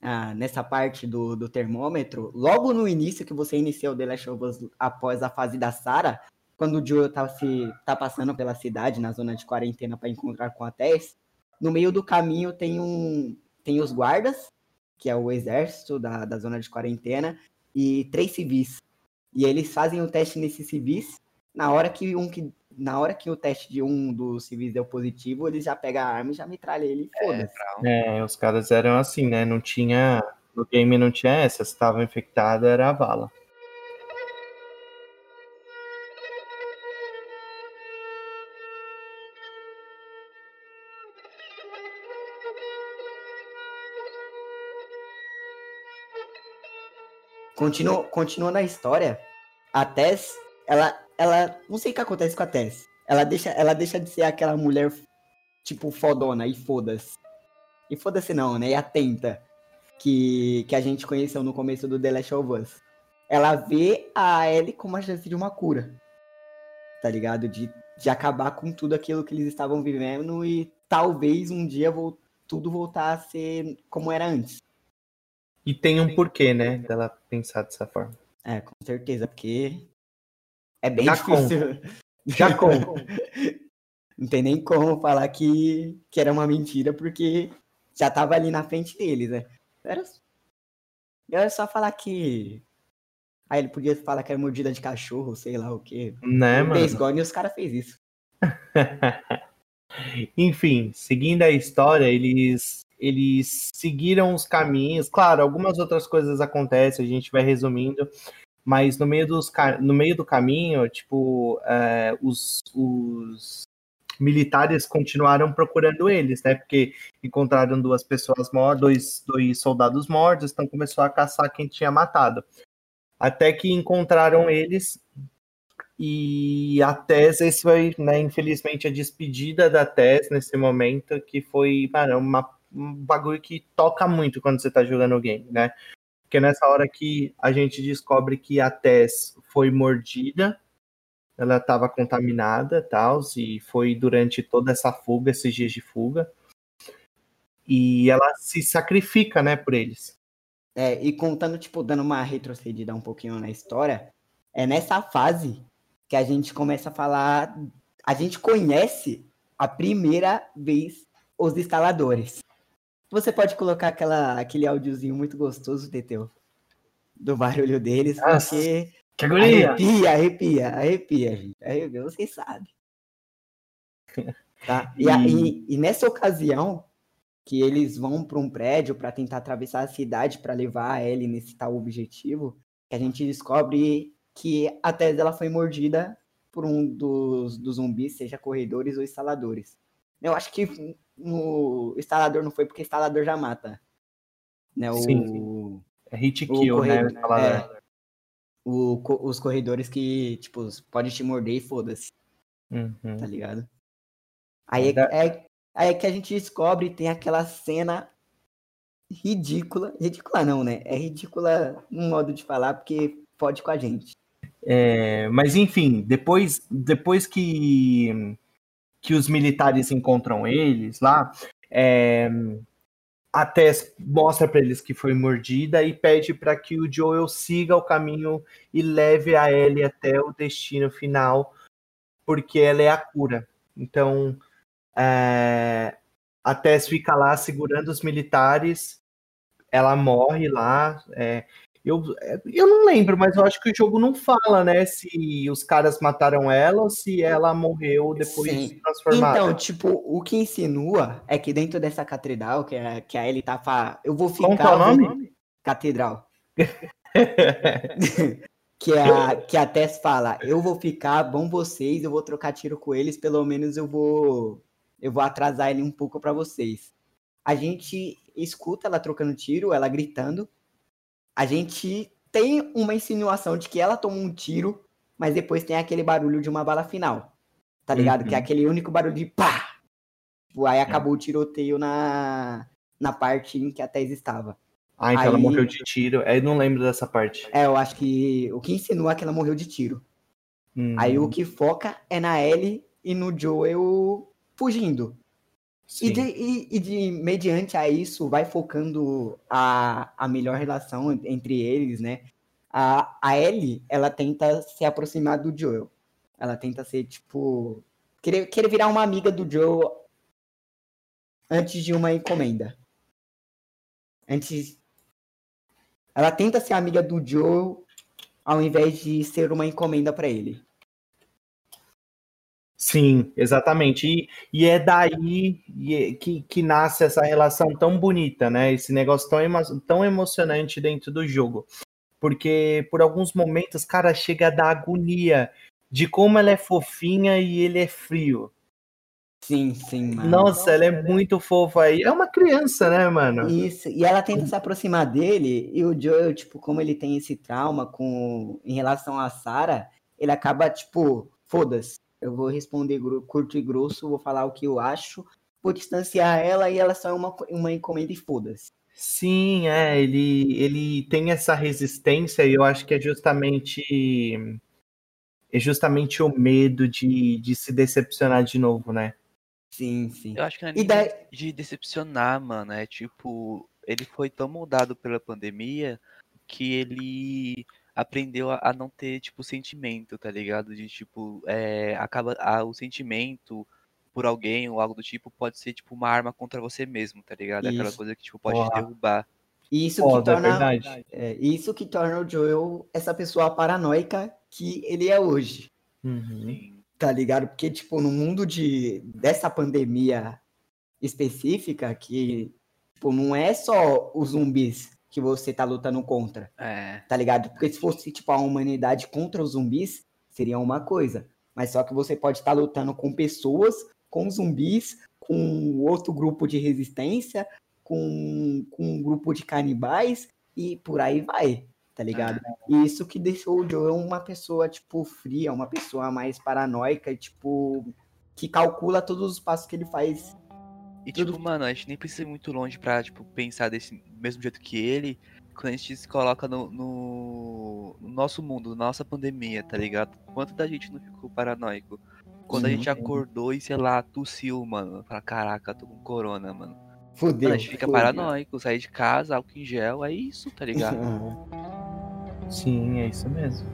S1: ah, nessa parte do, do termômetro, logo no início que você iniciou o The Last of Us após a fase da Sarah, quando o Joel tá, se, tá passando pela cidade, na zona de quarentena, para encontrar com a Tess, no meio do caminho tem um tem os guardas, que é o exército da, da zona de quarentena, e três civis. E eles fazem o teste nesses civis. Na hora que um que na hora que o teste de um dos civis deu positivo, eles já pegam a arma e já metralha ele e foda-se.
S2: É, os caras eram assim, né? Não tinha. No game não tinha essa. Se estava infectado, era a vala.
S1: Continua, continua na história. A Tess, ela, ela. Não sei o que acontece com a Tess. Ela deixa, ela deixa de ser aquela mulher, tipo, fodona e foda-se. E foda-se não, né? E atenta. Que, que a gente conheceu no começo do The Last of Us. Ela vê a Ellie como a chance de uma cura. Tá ligado? De, de acabar com tudo aquilo que eles estavam vivendo e talvez um dia vou, tudo voltar a ser como era antes.
S2: E tem um porquê, né, dela pensar dessa forma.
S1: É, com certeza, porque é bem Já difícil. Com.
S2: Já com.
S1: Não tem nem como falar que, que era uma mentira, porque já tava ali na frente deles, né? Era, era só falar que. Aí ele podia falar que era mordida de cachorro, sei lá o quê.
S2: Né, mano?
S1: Baseball, e os caras fez isso.
S2: Enfim, seguindo a história, eles eles seguiram os caminhos. Claro, algumas outras coisas acontecem, a gente vai resumindo, mas no meio, dos, no meio do caminho, tipo, é, os, os militares continuaram procurando eles, né? Porque encontraram duas pessoas mortas, dois, dois soldados mortos, então começou a caçar quem tinha matado. Até que encontraram eles e a Tess, esse foi, né, infelizmente, a despedida da Tess nesse momento, que foi, mano, uma um bagulho que toca muito quando você tá jogando o game, né? Porque nessa hora que a gente descobre que a Tess foi mordida, ela estava contaminada tal, e foi durante toda essa fuga, esses dias de fuga. E ela se sacrifica, né, por eles.
S1: É, e contando, tipo, dando uma retrocedida um pouquinho na história, é nessa fase que a gente começa a falar, a gente conhece a primeira vez os instaladores. Você pode colocar aquela, aquele áudiozinho muito gostoso, Teteu, do barulho deles, Nossa, porque
S2: que agonia.
S1: arrepia, arrepia, arrepia, gente. Arrepia, vocês sabem. Tá? E, e, e nessa ocasião, que eles vão para um prédio para tentar atravessar a cidade para levar a Ellie nesse tal objetivo, que a gente descobre que a Tess ela foi mordida por um dos, dos zumbis, seja corredores ou instaladores. Eu acho que no instalador não foi porque instalador já mata. Né? O,
S2: sim, É hit kill, né? O
S1: é, o, os corredores que, tipo, pode te morder e foda-se.
S2: Uhum.
S1: Tá ligado? Aí é, é, aí é que a gente descobre tem aquela cena ridícula. Ridícula não, né? É ridícula no modo de falar, porque pode com a gente.
S2: É, mas enfim, depois, depois que que os militares encontram eles lá, é, a Tess mostra para eles que foi mordida e pede para que o Joel siga o caminho e leve a Ellie até o destino final, porque ela é a cura. Então, é, a Tess fica lá segurando os militares, ela morre lá. É, eu, eu não lembro, mas eu acho que o jogo não fala, né? Se os caras mataram ela ou se ela morreu depois Sim. de transformada.
S1: Então, tipo, o que insinua é que dentro dessa catedral, que a, que a Ellie tá falando, eu vou ficar.
S2: Qual é o nome?
S1: Catedral. que, a, que a Tess fala, eu vou ficar, bom vocês, eu vou trocar tiro com eles, pelo menos eu vou eu vou atrasar ele um pouco para vocês. A gente escuta ela trocando tiro, ela gritando, a gente tem uma insinuação de que ela tomou um tiro, mas depois tem aquele barulho de uma bala final. Tá ligado? Uhum. Que é uhum. aquele único barulho de pá! Tipo, aí acabou é. o tiroteio na, na parte em que a Tess estava.
S2: Ah, então aí, ela morreu de tiro. Eu não lembro dessa parte.
S1: É, eu acho que o que insinua é que ela morreu de tiro. Uhum. Aí o que foca é na Ellie e no Joel fugindo. E de, e, e de, mediante a isso, vai focando a, a melhor relação entre eles, né? A, a Ellie, ela tenta se aproximar do Joel. Ela tenta ser, tipo... Querer, querer virar uma amiga do Joel antes de uma encomenda. Antes... Ela tenta ser amiga do Joel ao invés de ser uma encomenda para ele.
S2: Sim, exatamente. E, e é daí é, que, que nasce essa relação tão bonita, né? Esse negócio tão, emo tão emocionante dentro do jogo. Porque por alguns momentos, cara, chega a dar agonia de como ela é fofinha e ele é frio.
S1: Sim, sim,
S2: mano. Nossa, ela é muito fofa aí. É uma criança, né, mano?
S1: Isso. E ela tenta se aproximar dele e o Joel, tipo, como ele tem esse trauma com em relação a Sarah, ele acaba, tipo, foda-se eu vou responder curto e grosso, vou falar o que eu acho, vou distanciar ela e ela só é uma, uma encomenda e foda-se.
S2: Sim, é, ele, ele tem essa resistência e eu acho que é justamente é justamente o medo de, de se decepcionar de novo, né?
S1: Sim, sim.
S3: Eu acho que não é daí... de decepcionar, mano. É tipo, ele foi tão moldado pela pandemia que ele aprendeu a, a, não ter, tipo, sentimento, tá ligado? De, tipo, é, acaba, a, o sentimento por alguém ou algo do tipo pode ser, tipo, uma arma contra você mesmo, tá ligado? Isso. Aquela coisa que, tipo, pode te derrubar.
S1: Isso que, torna, é é, isso que torna o Joel essa pessoa paranoica que ele é hoje.
S2: Uhum.
S1: Tá ligado? Porque, tipo, no mundo de, dessa pandemia específica, que tipo, não é só os zumbis que você tá lutando contra.
S3: É.
S1: Tá ligado? Porque se fosse, tipo, a humanidade contra os zumbis, seria uma coisa. Mas só que você pode estar tá lutando com pessoas, com zumbis, com outro grupo de resistência, com, com um grupo de canibais e por aí vai, tá ligado? É. E isso que deixou o Joe uma pessoa, tipo, fria, uma pessoa mais paranoica, tipo, que calcula todos os passos que ele faz
S3: e Tudo... tipo, mano, a gente nem precisa ir muito longe pra, tipo, pensar desse mesmo jeito que ele, quando a gente se coloca no, no, no nosso mundo, na nossa pandemia, tá ligado? Quanto da gente não ficou paranoico? Quando Sim, a gente acordou e, sei lá, tossiu, mano. Fala, caraca, tô com corona, mano.
S1: Fudeu.
S3: a gente fica fudeu. paranoico, sair de casa, álcool em gel, é isso, tá ligado?
S2: Sim, é isso mesmo.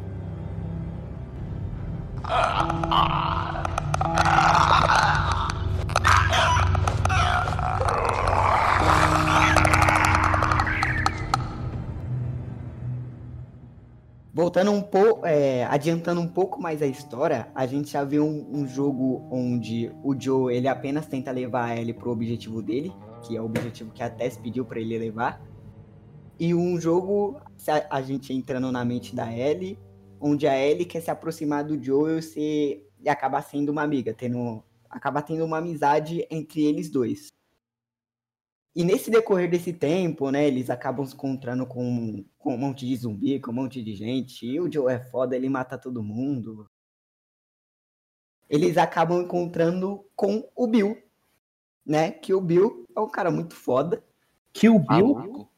S1: Voltando um pouco, é, adiantando um pouco mais a história, a gente já viu um, um, jogo onde o Joe ele apenas tenta levar a Ellie pro objetivo dele, que é o objetivo que a Tess pediu para ele levar. E um jogo, a, a, gente entrando na mente da Ellie, onde a Ellie quer se aproximar do Joe e, ser, e acabar sendo uma amiga, tendo, acaba tendo uma amizade entre eles dois. E nesse decorrer desse tempo, né, eles acabam se encontrando com, com um monte de zumbi, com um monte de gente. E o Joe é foda, ele mata todo mundo. Eles acabam encontrando com o Bill, né? Que o Bill é um cara muito foda.
S2: Que o Bill? Maluco.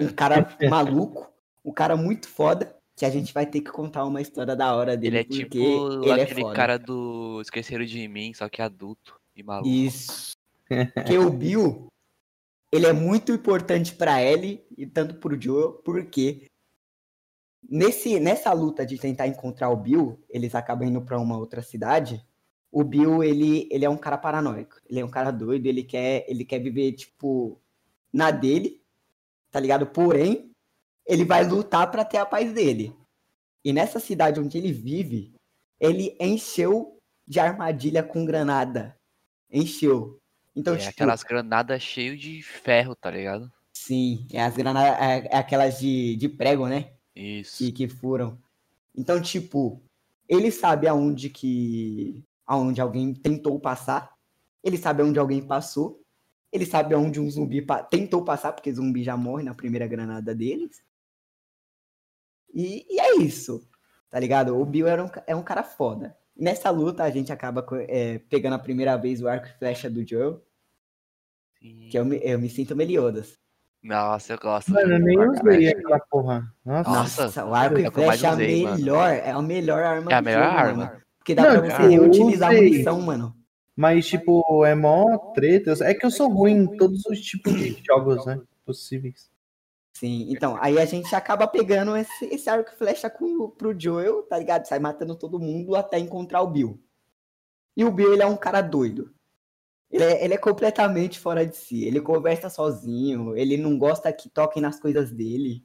S1: Um cara maluco, um cara muito foda. Que a gente vai ter que contar uma história da hora dele.
S3: Ele é tipo ele é aquele é cara do Esqueceram de Mim, só que adulto e maluco.
S1: Isso. Porque o Bill, ele é muito importante para Ellie e tanto pro Joel, porque nesse, nessa luta de tentar encontrar o Bill, eles acabam indo para uma outra cidade. O Bill, ele, ele é um cara paranoico. Ele é um cara doido, ele quer, ele quer viver, tipo, na dele, tá ligado? Porém, ele vai lutar para ter a paz dele. E nessa cidade onde ele vive, ele encheu de armadilha com granada. Encheu. Então,
S3: é
S1: tipo,
S3: aquelas granadas cheias de ferro, tá ligado?
S1: Sim, é as granadas, é, é aquelas de, de prego, né?
S3: Isso.
S1: Que, que furam. Então, tipo, ele sabe aonde que. aonde alguém tentou passar. Ele sabe aonde alguém passou. Ele sabe aonde um zumbi pa tentou passar, porque zumbi já morre na primeira granada deles. E, e é isso. Tá ligado? O Bill era um, é um cara foda. Nessa luta, a gente acaba é, pegando a primeira vez o arco e flecha do Joe.
S3: Sim.
S1: Que eu me, eu me sinto Meliodas.
S3: Nossa, eu gosto.
S2: Mano, eu nem usei aquela porra. Nossa.
S3: Nossa,
S1: Nossa, o arco e flecha é a
S3: usei, mano.
S1: melhor. É a melhor arma
S3: É a melhor
S1: jogo,
S3: arma.
S1: mano. Porque dá
S2: Não,
S1: pra você
S2: eu
S1: reutilizar a munição, mano.
S2: Mas, tipo, é mó treta. É que eu sou ruim em todos os tipos de jogos, né? Possíveis.
S1: Sim, então, aí a gente acaba pegando esse, esse arco e flecha com, pro Joel, tá ligado? Sai matando todo mundo até encontrar o Bill. E o Bill, ele é um cara doido. Ele é, ele é completamente fora de si. Ele conversa sozinho, ele não gosta que toquem nas coisas dele.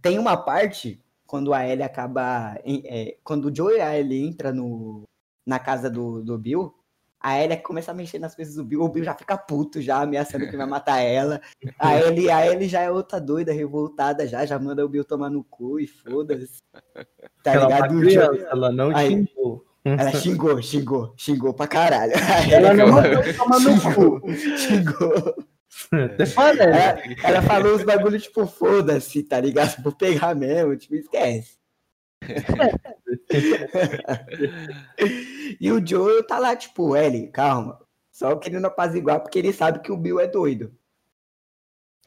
S1: Tem uma parte, quando a Ellie acaba... é, quando o Joel e a Ellie entra no, na casa do, do Bill, a Ellie começa a mexer nas coisas do Bill, o Bill já fica puto, já ameaçando que vai matar ela. A Ellie, a Ellie já é outra doida, revoltada já, já manda o Bill tomar no cu e foda-se. Tá
S2: ela
S1: ligado?
S2: Criança, ela não
S1: Aí.
S2: xingou.
S1: Ela xingou, xingou, xingou pra caralho.
S2: Ela não mandou tomar no cu.
S1: xingou.
S2: Falei.
S1: Ela, ela falou os bagulho tipo, foda-se, tá ligado? Vou pegar mesmo, tipo, esquece. E o Joel tá lá, tipo, Ellie, calma. Só querendo apaziguar, porque ele sabe que o Bill é doido.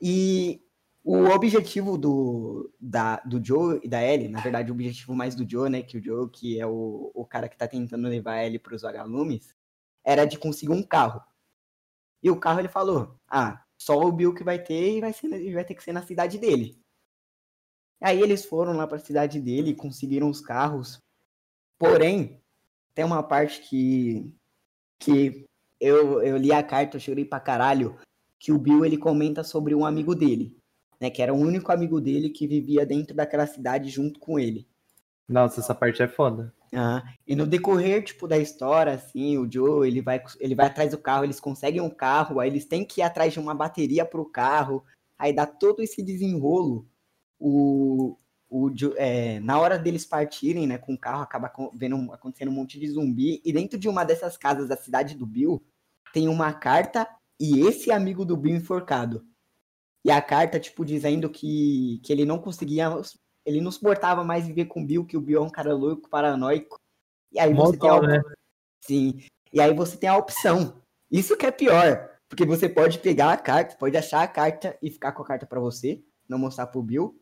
S1: E o objetivo do, da, do Joe e da Ellie, na verdade, o objetivo mais do Joe, né? Que o Joe, que é o, o cara que tá tentando levar a Ellie pros vagalumes, era de conseguir um carro. E o carro ele falou: Ah, só o Bill que vai ter e vai, ser, vai ter que ser na cidade dele. Aí eles foram lá pra cidade dele e conseguiram os carros. Porém, tem uma parte que. que eu, eu li a carta, eu chorei pra caralho. Que o Bill ele comenta sobre um amigo dele. Né, que era o único amigo dele que vivia dentro daquela cidade junto com ele.
S2: Nossa, essa parte é foda.
S1: Ah, e no decorrer, tipo, da história, assim, o Joe, ele vai, ele vai atrás do carro, eles conseguem um carro, aí eles têm que ir atrás de uma bateria pro carro, aí dá todo esse desenrolo. O, o é, na hora deles partirem, né, com o carro, acaba vendo, acontecendo um monte de zumbi, e dentro de uma dessas casas da cidade do Bill, tem uma carta e esse amigo do Bill enforcado. E a carta, tipo, dizendo que, que ele não conseguia ele não suportava mais viver com o Bill, que o Bill é um cara louco, paranoico. E aí
S2: Mó
S1: você tem a,
S2: né?
S1: Sim. E aí você tem a opção. Isso que é pior. Porque você pode pegar a carta, pode achar a carta e ficar com a carta pra você, não mostrar pro Bill.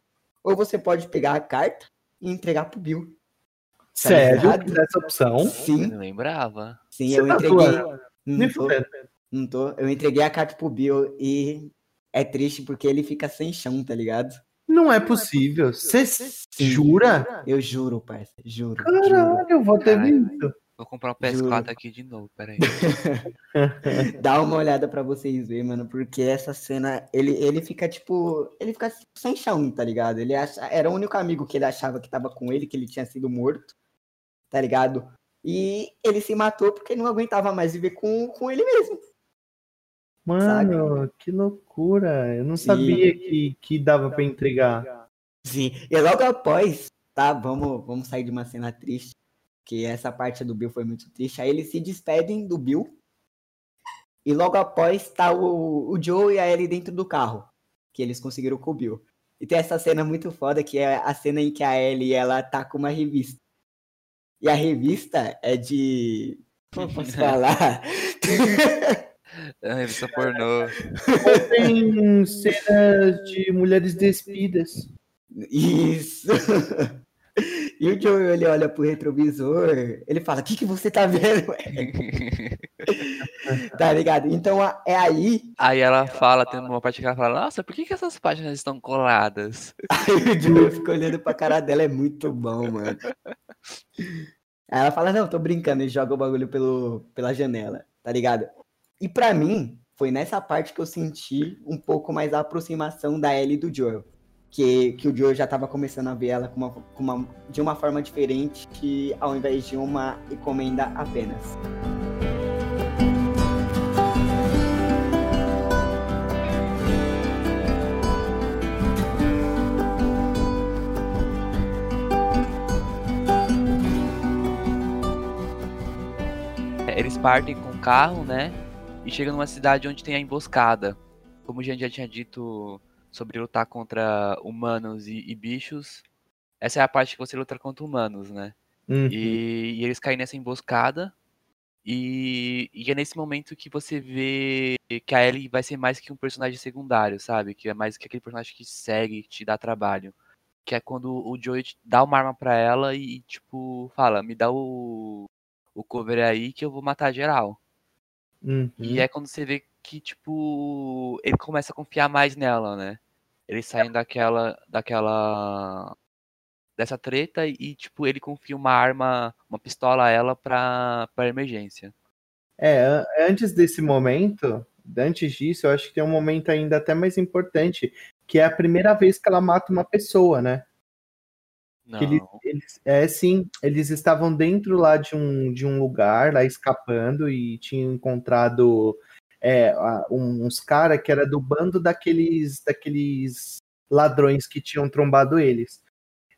S1: Ou você pode pegar a carta e entregar pro Bill.
S2: Sério?
S1: ligado?
S2: Essa opção?
S3: Eu
S1: Sim,
S3: não lembrava.
S1: sim,
S2: Você
S1: eu
S2: tá
S1: entreguei. Não tô, não tô. Eu entreguei a carta pro Bill e é triste porque ele fica sem chão, tá ligado?
S2: Não é possível. Você jura?
S1: Eu juro, parça. Juro. juro.
S2: Caralho, eu vou ter
S3: Caralho.
S2: visto.
S3: Vou comprar um PS4
S1: Juro.
S3: aqui de novo, peraí.
S1: Dá uma olhada pra vocês verem, mano, porque essa cena, ele, ele fica tipo, ele fica sem chão, tá ligado? Ele acha, era o único amigo que ele achava que tava com ele, que ele tinha sido morto, tá ligado? E ele se matou porque não aguentava mais viver com, com ele mesmo.
S2: Mano, que loucura. Eu não sabia que, que dava pra entregar.
S1: Sim. E logo após, tá? Vamos, vamos sair de uma cena triste, que essa parte do Bill foi muito triste. Aí eles se despedem do Bill. E logo após tá o, o Joe e a Ellie dentro do carro, que eles conseguiram com o Bill. E tem essa cena muito foda, que é a cena em que a Ellie, ela tá com uma revista. E a revista é de... Como posso falar?
S3: Ah, revista pornô.
S2: Tem cenas de mulheres despidas.
S1: Isso. E o Joe, ele olha pro retrovisor, ele fala, o que, que você tá vendo? tá ligado? Então é aí.
S3: Aí ela fala, tem uma parte que ela fala, nossa, por que, que essas páginas estão coladas?
S1: Aí o Joe fica olhando pra cara dela, é muito bom, mano. Aí ela fala, não, tô brincando, e joga o bagulho pelo, pela janela, tá ligado? E pra mim, foi nessa parte que eu senti um pouco mais a aproximação da Ellie e do Joel que, que o Joe já estava começando a ver ela com uma, com uma, de uma forma diferente, que, ao invés de uma encomenda apenas.
S3: Eles partem com o carro, né? E chegam numa cidade onde tem a emboscada. Como a gente já tinha dito sobre lutar contra humanos e, e, bichos. Essa é a parte que você luta contra humanos, né? Uhum. E, e, eles caem nessa emboscada. E, e, é nesse momento que você vê que a Ellie vai ser mais que um personagem secundário, sabe? Que é mais que aquele personagem que segue, que te dá trabalho. Que é quando o Joey dá uma arma pra ela e, tipo, fala, me dá o, o cover aí que eu vou matar geral. Uhum. E é quando você vê que, tipo, ele começa a confiar mais nela, né? Eles saem daquela. daquela. dessa treta e, tipo, ele confia uma arma, uma pistola a ela pra, pra emergência.
S2: É, antes desse momento, antes disso, eu acho que tem um momento ainda até mais importante, que é a primeira vez que ela mata uma pessoa, né? Não. Eles, eles, é sim, eles estavam dentro lá de um, de um lugar, lá escapando, e tinham encontrado é, uns caras que era do bando daqueles, daqueles ladrões que tinham trombado eles.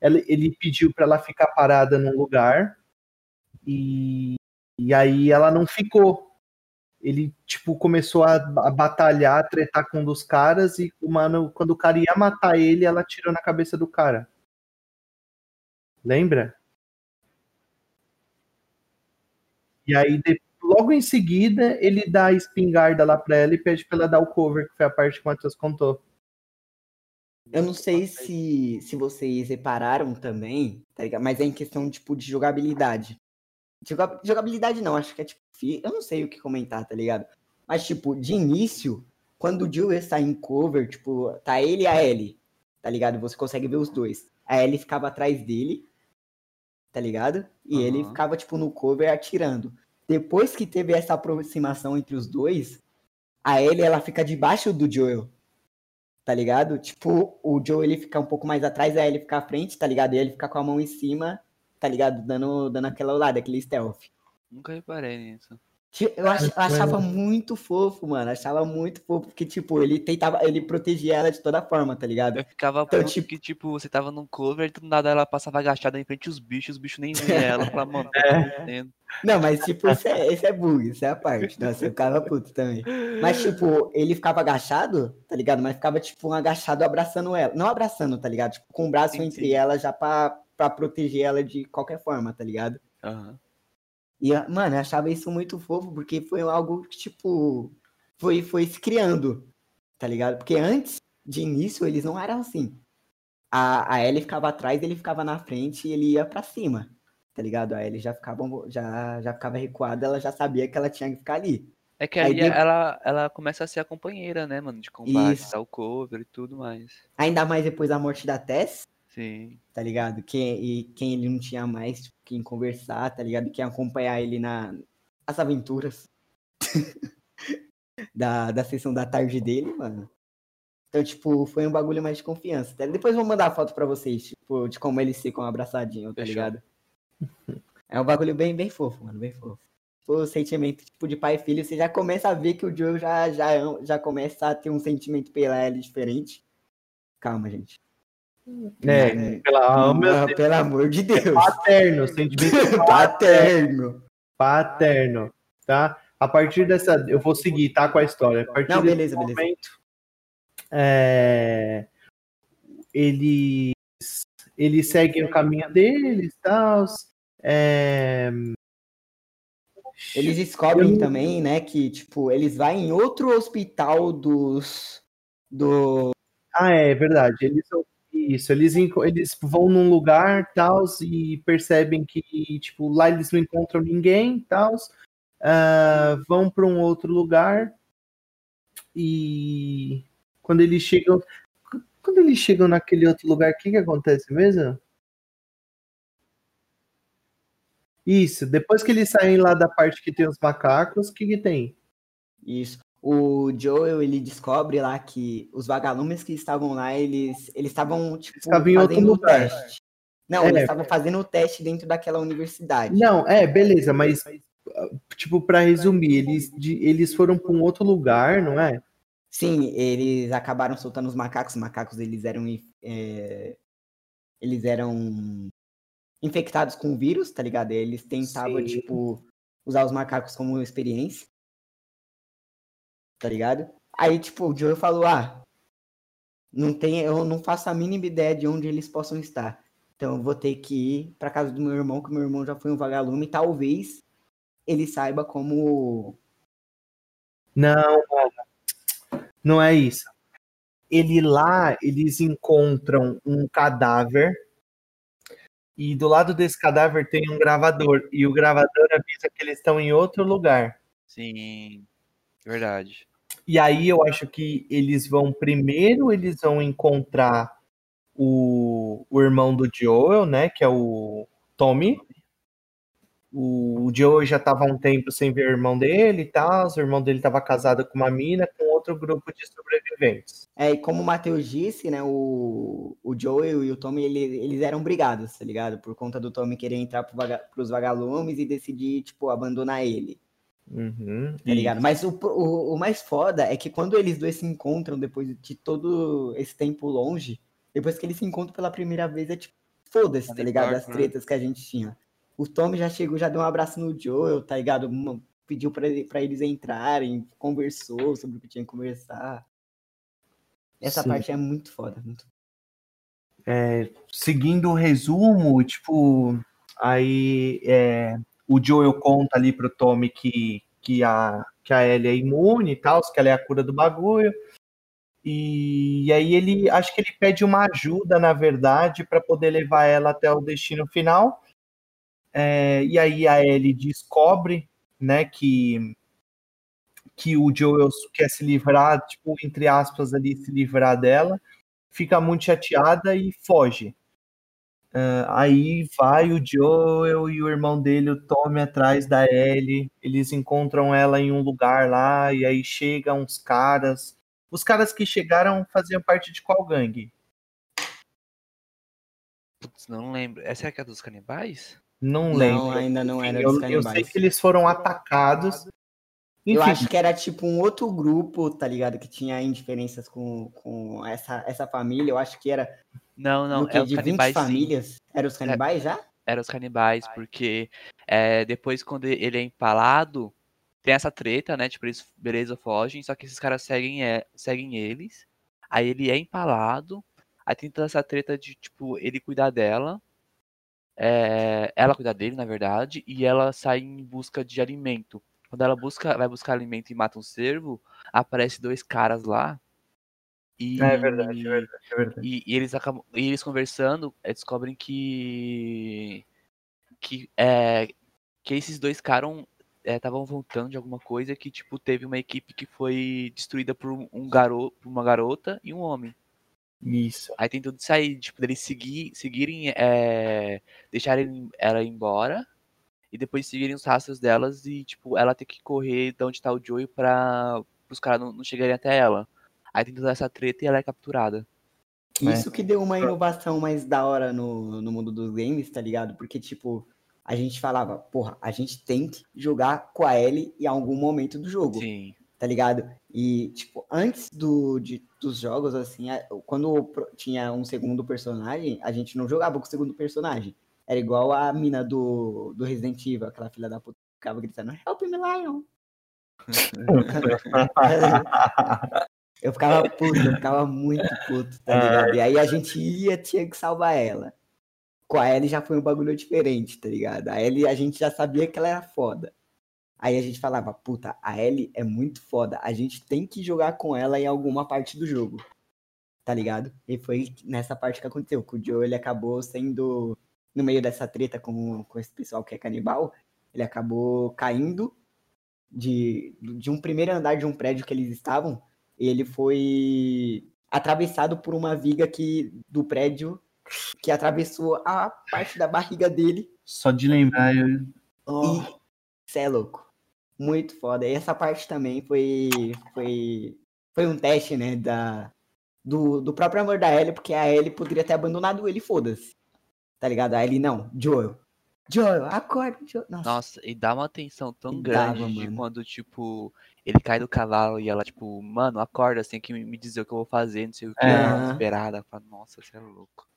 S2: Ele, pediu para ela ficar parada num lugar e, e aí ela não ficou. Ele, tipo, começou a, a batalhar, a tretar com um dos caras e o mano, quando o cara ia matar ele, ela tirou na cabeça do cara. Lembra? E aí, Logo em seguida, ele dá a espingarda lá pra ela e pede pra ela dar o cover, que foi a parte que o Matheus contou.
S1: Eu não sei se, se vocês repararam também, tá ligado? Mas é em questão, tipo, de jogabilidade. Jogabilidade não, acho que é tipo. Eu não sei o que comentar, tá ligado? Mas, tipo, de início, quando o Jill está em cover, tipo, tá ele e a Ellie, tá ligado? Você consegue ver os dois. A Ellie ficava atrás dele, tá ligado? E uhum. ele ficava, tipo, no cover atirando depois que teve essa aproximação entre os dois, a Ellie ela fica debaixo do Joel. Tá ligado? Tipo, o Joel ele fica um pouco mais atrás, a Ellie fica à frente, tá ligado? E ele fica com a mão em cima, tá ligado? Dando, dando aquela olhada, aquele stealth.
S3: Nunca reparei nisso.
S1: Eu achava muito fofo, mano. Achava muito fofo, porque, tipo, ele tentava, ele protegia ela de toda forma, tá ligado?
S3: Eu ficava então, tipo... que, tipo, você tava num cover e do nada ela passava agachada em frente aos bichos, os bichos nem viam ela. Falava, mano, tá
S1: é. Não, mas, tipo, isso é, isso é bug, isso é a parte. Nossa, eu ficava puto também. Mas, tipo, ele ficava agachado, tá ligado? Mas ficava, tipo, um agachado abraçando ela. Não abraçando, tá ligado? Tipo, com o braço sim, entre sim. ela já pra, pra proteger ela de qualquer forma, tá ligado? Aham. Uhum. E, mano, eu achava isso muito fofo, porque foi algo que, tipo, foi, foi se criando, tá ligado? Porque antes, de início, eles não eram assim. A, a Ellie ficava atrás, ele ficava na frente e ele ia para cima, tá ligado? A Ellie já ficava, já, já ficava recuada, ela já sabia que ela tinha que ficar ali.
S3: É que aí, aí ela, ela começa a ser a companheira, né, mano, de combate, tá o cover e tudo mais.
S1: Ainda mais depois da morte da Tess,
S3: Sim.
S1: Tá ligado? Quem, e quem ele não tinha mais tipo, quem conversar, tá ligado? Quem acompanhar ele na as aventuras da, da sessão da tarde dele, mano. Então, tipo, foi um bagulho mais de confiança. Tá? Depois vou mandar foto pra vocês, tipo, de como eles ficam abraçadinhos, tá Fechou. ligado? É um bagulho bem, bem fofo, mano, bem fofo. O sentimento, tipo, de pai e filho, você já começa a ver que o Joe já, já, já começa a ter um sentimento pela Ellie diferente. Calma, gente.
S2: É, é pela,
S1: não, pelo amor de Deus.
S2: Paterno, sentimento paterno. Paterno, tá? A partir dessa, eu vou seguir, tá, com a história. A partir
S1: não, beleza, momento, beleza.
S2: É, eles, eles seguem o caminho deles, tal. É,
S1: eles descobrem eu... também, né, que tipo eles vão em outro hospital dos do
S2: ah é verdade eles são Isso, eles, eles vão num lugar, tal, e percebem que, tipo, lá eles não encontram ninguém, tal, uh, vão para um outro lugar, e quando eles chegam, quando eles chegam naquele outro lugar, o que que acontece mesmo? Isso, depois que eles saem lá da parte que tem os macacos, o que que tem?
S1: Isso. O Joel, ele descobre lá que os vagalumes que estavam lá, eles eles estavam, tipo,
S2: estavam em outro lugar.
S1: Não, é. eles estavam fazendo o teste dentro daquela universidade.
S2: Não, é, beleza, mas, tipo, para resumir, eles, de, eles foram para um outro lugar, não é?
S1: Sim, eles acabaram soltando os macacos. Os macacos, eles eram... É, eles eram infectados com o vírus, tá ligado? Eles tentavam, Sim. tipo, usar os macacos como experiência. Tá ligado? Aí, tipo, o Joe falou, ah, não tem, eu não faço a mínima ideia de onde eles possam estar. Então eu vou ter que ir pra casa do meu irmão, que meu irmão já foi um vagalume, e talvez ele saiba como.
S2: Não, não é isso. Ele lá, eles encontram um cadáver e do lado desse cadáver tem um gravador. E o gravador avisa que eles estão em outro lugar.
S3: Sim, verdade.
S2: E aí eu acho que eles vão primeiro, eles vão encontrar o, o irmão do Joel, né? Que é o Tommy. O, o Joel já estava há um tempo sem ver o irmão dele e tal. O irmão dele estava casado com uma mina, com outro grupo de sobreviventes.
S1: É, e como o Matheus disse, né, o, o Joel e o Tommy, ele, eles eram brigados, tá ligado? Por conta do Tommy querer entrar pro vaga, pros vagalumes e decidir, tipo, abandonar ele.
S2: Uhum,
S1: tá ligado? Mas o, o, o, mais foda é que quando eles dois se encontram depois de todo esse tempo longe, depois que eles se encontram pela primeira vez, é tipo, foda-se, tá ligado? As né? tretas que a gente tinha. O Tommy já chegou, já deu um abraço no Joel, tá ligado? Pediu pra, pra eles entrarem, conversou sobre o que tinha que conversar. Essa Sim. parte é muito foda. Muito...
S2: É, seguindo o resumo, tipo, aí é, o Joel conta ali pro Tommy que, que, a, que a Ellie é imune e tal, que ela é a cura do bagulho. E, e aí ele acho que ele pede uma ajuda, na verdade, para poder levar ela até o destino final. É, e aí a Ellie descobre, né, que que o Joel quer se livrar, tipo, entre aspas, ali, se livrar dela, fica muito chateada e foge. Uh, aí vai o Joel e o irmão dele, o Tommy, atrás da Ellie. Eles encontram ela em um lugar lá, e aí chegam uns caras. Os caras que chegaram faziam parte de qual gangue?
S3: Putz, não lembro. Essa é a dos canibais?
S2: Não, não lembro.
S1: ainda não era eu, dos canibais.
S2: Eu sei que eles foram atacados
S1: enfim. Eu acho que era tipo um outro grupo, tá ligado? Que tinha indiferenças com, com essa, essa família. Eu acho que era.
S3: Não, não,
S1: é de canibais, 20 famílias. Era os canibais já?
S3: Era os canibais, porque é, depois, quando ele é empalado, tem essa treta, né? Tipo, eles, beleza, fogem, só que esses caras seguem, é, seguem eles. Aí ele é empalado. Aí tem toda essa treta de, tipo, ele cuidar dela. É, ela cuidar dele, na verdade, e ela sai em busca de alimento. Quando ela busca, vai buscar alimento e mata um cervo, aparece dois caras lá.
S2: E, é verdade, é verdade, é verdade.
S3: E, e eles acabam, e eles conversando, é, descobrem que que é que esses dois caras estavam é, voltando de alguma coisa que tipo teve uma equipe que foi destruída por um garoto, por uma garota e um homem.
S2: Isso.
S3: Aí isso aí, tipo, deles seguir, seguirem, é, deixarem ela embora e depois seguirem os rastros delas e, tipo, ela ter que correr de onde tá o Joey pra os caras não, não chegarem até ela. Aí tem toda essa treta e ela é capturada.
S1: Isso é. que deu uma inovação mais da hora no, no mundo dos games, tá ligado? Porque, tipo, a gente falava, porra, a gente tem que jogar com a Ellie em algum momento do jogo.
S3: Sim.
S1: Tá ligado? E, tipo, antes do, de, dos jogos, assim, quando tinha um segundo personagem, a gente não jogava com o segundo personagem. Era igual a mina do, do Resident Evil, aquela filha da puta que ficava gritando, Help me, Lion! eu ficava puto, eu ficava muito puto, tá ligado? E aí a gente ia, tinha que salvar ela. Com a Ellie já foi um bagulho diferente, tá ligado? A Ellie a gente já sabia que ela era foda. Aí a gente falava, puta, a Ellie é muito foda, a gente tem que jogar com ela em alguma parte do jogo. tá ligado? E foi nessa parte que aconteceu, que o Joe ele acabou sendo, no meio dessa treta com, com esse pessoal que é canibal, ele acabou caindo de, de um primeiro andar de um prédio que eles estavam, ele foi atravessado por uma viga que do prédio que atravessou a parte da barriga dele.
S2: Só de lembrar, eu.
S1: Oh. E cê é louco. Muito foda. E essa parte também foi, foi, foi um teste, né, da, do, do próprio amor da Ellie, porque a Ellie poderia ter abandonado ele, foda-se. Tá ligado? A Ellie não. Joel. Joel, acorda, Joel.
S3: Nossa. Nossa, e dá uma atenção tão grande dava, de quando, tipo, ele cai do cavalo e ela, tipo, mano, acorda, assim, que me dizer o que eu vou fazer, não sei o que, é. desesperada. Fala, nossa, você é louco.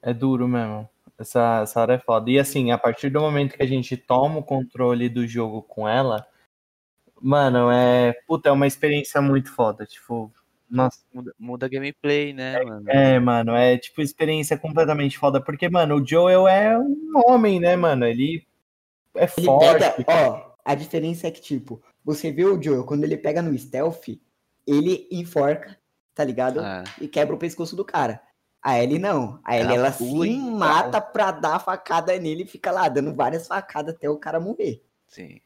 S2: É duro mesmo. Essa, essa hora é foda. E assim, a partir do momento que a gente toma o controle do jogo com ela, mano, é. Puta, é uma experiência muito foda. Tipo, nossa.
S3: Muda, muda a gameplay, né,
S2: é,
S3: mano?
S2: É, mano, é tipo experiência completamente foda. Porque, mano, o Joel é um homem, né, mano? Ele é ele forte.
S1: Pega, ó, a diferença é que, tipo, você vê o Joel, quando ele pega no stealth, ele enforca, tá ligado? Ah. E quebra o pescoço do cara. A Ellie não. A Ellie, ela, ela se mata pra dar facada nele e fica lá dando várias facadas até o cara morrer.
S3: Sim.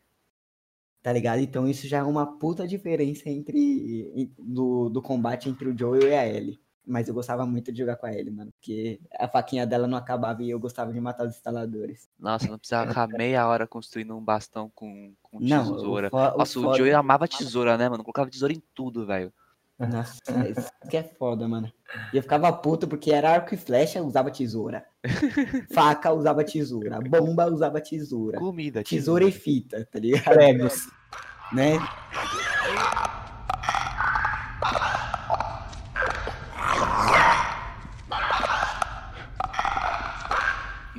S1: Tá ligado? Então isso já é uma puta diferença entre do, do combate entre o Joel e a Ellie. Mas eu gostava muito de jogar com a Ellie, mano. Porque a faquinha dela não acabava e eu gostava de matar os instaladores.
S3: Nossa, não precisava ficar meia hora construindo um bastão com, com tesoura. Não, o Nossa, o, o Joel amava tesoura, né, mano? Colocava tesoura em tudo, velho.
S1: Nossa, isso que é foda, mano. E eu ficava puto porque era arco e flecha, usava tesoura. Faca, usava tesoura. Bomba, usava tesoura.
S3: Comida,
S1: tesoura. tesoura e fita, tá ligado? Pregos. Né?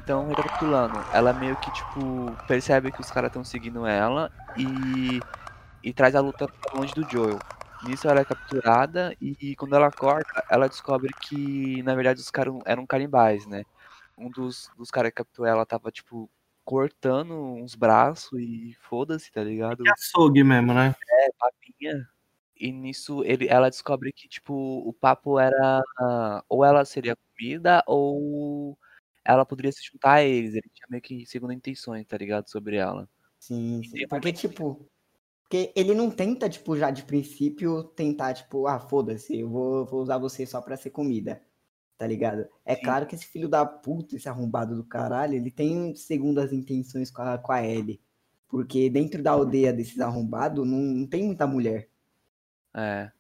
S3: Então, recapitulando, ela meio que, tipo, percebe que os caras estão seguindo ela e, e traz a luta longe do Joel. Nisso ela é capturada e quando ela acorda, ela descobre que, na verdade, os caras eram canibais, né? Um dos, dos caras que capturou ela tava, tipo, cortando uns braços e foda-se, tá ligado?
S2: É açougue mesmo, né?
S3: É, papinha. E nisso ele, ela descobre que, tipo, o papo era. Ou ela seria comida, ou ela poderia se juntar a eles. Ele tinha meio que segunda intenções, tá ligado? Sobre ela.
S1: Sim, sim. Porque, tipo, porque ele não tenta, tipo, já de princípio, tentar, tipo, ah, foda-se, eu vou, vou usar você só pra ser comida. Tá ligado? É Sim. claro que esse filho da puta, esse arrombado do caralho, ele tem segundas intenções com a, com a Ellie. Porque dentro da aldeia desses arrombados não, não tem muita mulher.
S3: É.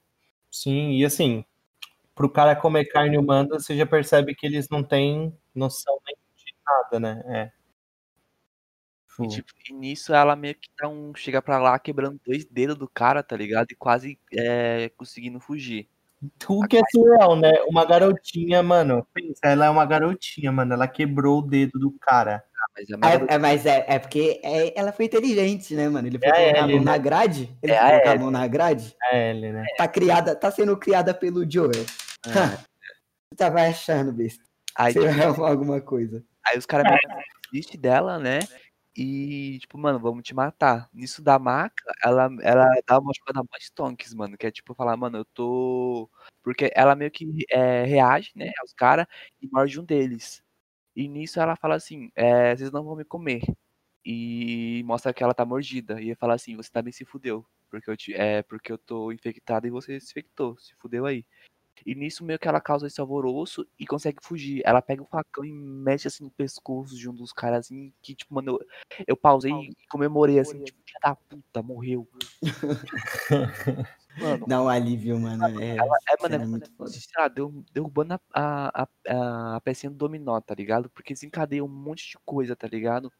S2: Sim, e assim, pro cara comer carne humana, você já percebe que eles não têm noção nem de nada, né? É.
S3: E, tipo, e nisso ela meio que dá um. Chega pra lá quebrando dois dedos do cara, tá ligado? E quase é, conseguindo fugir.
S2: Tu que é surreal, né? Uma garotinha, mano. Pensa, ela é uma garotinha, mano. Ela quebrou o dedo do cara.
S1: Ah, mas, é, é, é, mas é, é porque é, ela foi inteligente, né, mano? Ele foi
S2: é
S1: colocar
S2: a
S1: mão
S2: né?
S1: na grade. Ele foi colocar a mão na grade.
S2: É ele, né?
S1: Tá criada, tá sendo criada pelo Joel. Você tava achando, besta. Aí, Você vai arrumar alguma coisa.
S3: Aí os caras desistem dela, né? E, tipo, mano, vamos te matar. Nisso da maca, ela, ela dá uma jogada mais tonks, mano. Que é tipo falar, mano, eu tô. Porque ela meio que é, reage, né, aos caras e morde um deles. E nisso ela fala assim: é, vocês não vão me comer. E mostra que ela tá mordida. E fala assim: você também se fudeu. Porque eu, te, é, porque eu tô infectada e você se infectou. Se fudeu aí. E nisso meio que ela causa esse alvoroço e consegue fugir. Ela pega o facão e mexe assim no pescoço de um dos caras assim, que, tipo, mano, eu, eu pausei e comemorei assim, tipo, filha da puta, morreu.
S1: mano, Dá um alívio, mano. É,
S3: ela, é, mano, é, muito foda. Sei lá, deu, derrubando a, a, a, a pecinha do dominó, tá ligado? Porque desencadeia um monte de coisa, tá ligado?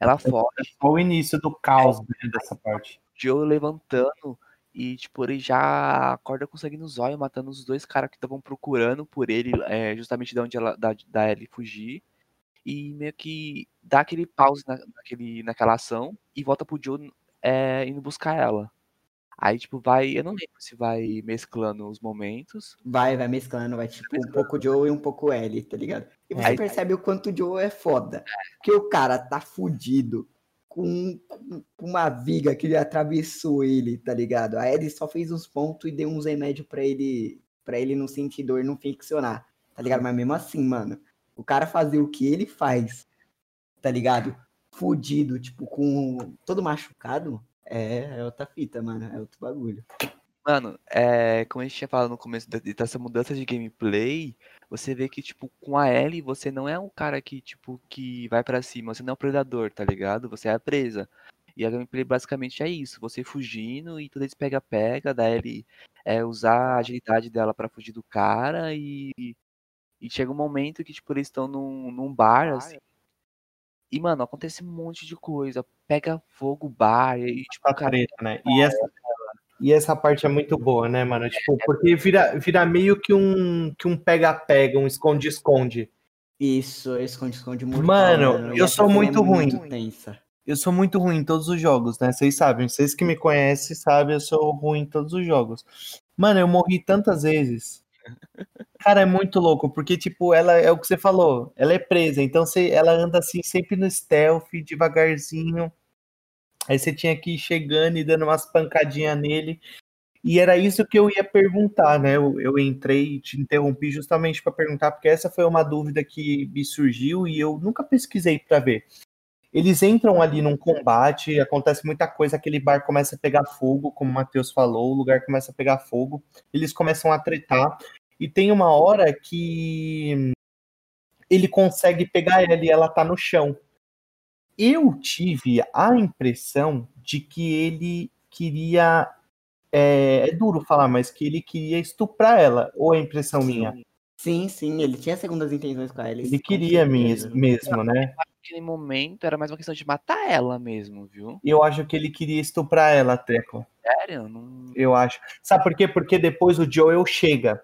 S3: Ela foge. É
S2: só o início do caos né, dessa parte.
S3: Joe levantando e, tipo, ele já acorda com sangue nos olhos, matando os dois caras que estavam procurando por ele, é, justamente de onde ela, da, da Ellie fugir. E meio que dá aquele pause na, naquele, naquela ação e volta pro Joe é, indo buscar ela. Aí, tipo, vai. Eu não lembro se vai mesclando os momentos.
S1: Vai, vai mesclando, vai tipo mesclando. um pouco Joe e um pouco Ellie, tá ligado? E você percebe o quanto o Joe é foda. É. Porque o cara tá fudido com, com uma viga que atravessou ele, tá ligado? A Ellie só fez uns pontos e deu uns remédios para ele pra ele não sentir dor e não ficcionar, tá ligado? Mas mesmo assim, mano, o cara fazer o que ele faz, tá ligado? Fudido, tipo, com todo machucado, é, é outra fita, mano, é outro bagulho.
S3: Mano, é, como a gente tinha falado no começo da- dessa mudança de gameplay, você vê que, tipo, com a Ellie, você não é um cara que, tipo, que vai pra cima, você não é um predador, tá ligado? Você é a presa. E a gameplay basicamente é isso, você fugindo e tudo esse pega-pega, da Ellie é, usar a agilidade dela pra fugir do cara e, e chega um momento que, tipo, eles estão num, num bar, assim, e, mano, acontece um monte de coisa, pega fogo bar, e, tipo,
S2: a
S3: o cara
S2: treta, né? E essa, e essa parte é muito boa, né, mano? Tipo, porque vira, vira meio que um que um pega-pega, um esconde-esconde.
S1: Isso, esconde-esconde mortal,
S2: Mano,
S1: E
S2: eu
S1: essa
S2: sou muito
S1: é
S2: ruim.
S1: Muito tensa.
S2: Eu sou muito ruim em todos os jogos, né? Vocês sabem, vocês que me conhecem sabem, eu sou ruim em todos os jogos. Mano, eu morri tantas vezes. Cara, é muito louco, porque, tipo, ela é o que você falou, ela é presa, então você, ela anda assim, sempre no stealth, devagarzinho. Aí você tinha que ir chegando e dando umas pancadinhas nele. E era isso que eu ia perguntar, né? Eu, eu entrei e te interrompi justamente para perguntar, porque essa foi uma dúvida que me surgiu e eu nunca pesquisei para ver. Eles entram ali num combate, acontece muita coisa, aquele bar começa a pegar fogo, como o Matheus falou, o lugar começa a pegar fogo, eles começam a tretar, e tem uma hora que ele consegue pegar ela e ela tá no chão. Eu tive a impressão de que ele queria. É, é duro falar, mas que ele queria estuprar ela, ou é impressão minha?
S1: Sim, sim, ele tinha segundas intenções com ela.
S2: Ele queria
S1: certeza.
S2: mes- mesmo, né?
S3: naquele momento era mais uma questão de matar ela mesmo, viu?
S2: Eu acho que ele queria estuprar ela, Treco.
S3: Sério? Não...
S2: Eu acho. Sabe por quê? Porque depois o Joel chega.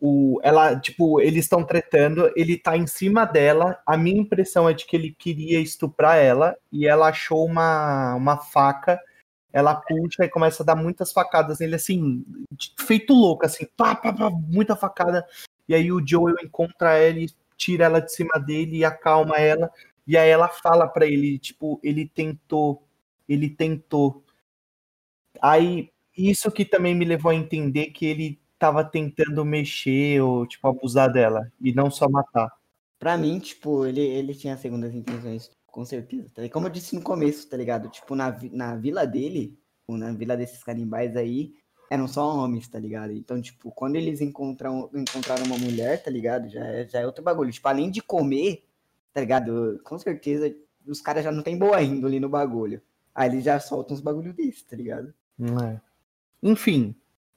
S2: O, ela, tipo, eles estão tretando, ele tá em cima dela. A minha impressão é de que ele queria estuprar ela e ela achou uma, uma faca. Ela puxa e começa a dar muitas facadas nele, assim, feito louco, assim, pá, pá, pá, muita facada. E aí o Joel encontra ela e tira ela de cima dele e acalma ela. E aí ela fala pra ele, tipo, ele tentou, ele tentou. Aí, isso que também me levou a entender que ele tava tentando mexer ou, tipo, abusar dela e não só matar.
S1: Pra mim, tipo, ele, ele tinha segundas intenções, com certeza. Tá? Como eu disse no começo, tá ligado? Tipo, na, na vila dele, ou na vila desses canibais aí, eram só homens, tá ligado? Então, tipo, quando eles encontram, encontraram uma mulher, tá ligado? Já é, já é outro bagulho. Tipo, além de comer, tá ligado? Com certeza, os caras já não tem boa índole no bagulho. Aí eles já soltam uns bagulho desse, tá ligado?
S2: Não é. Enfim,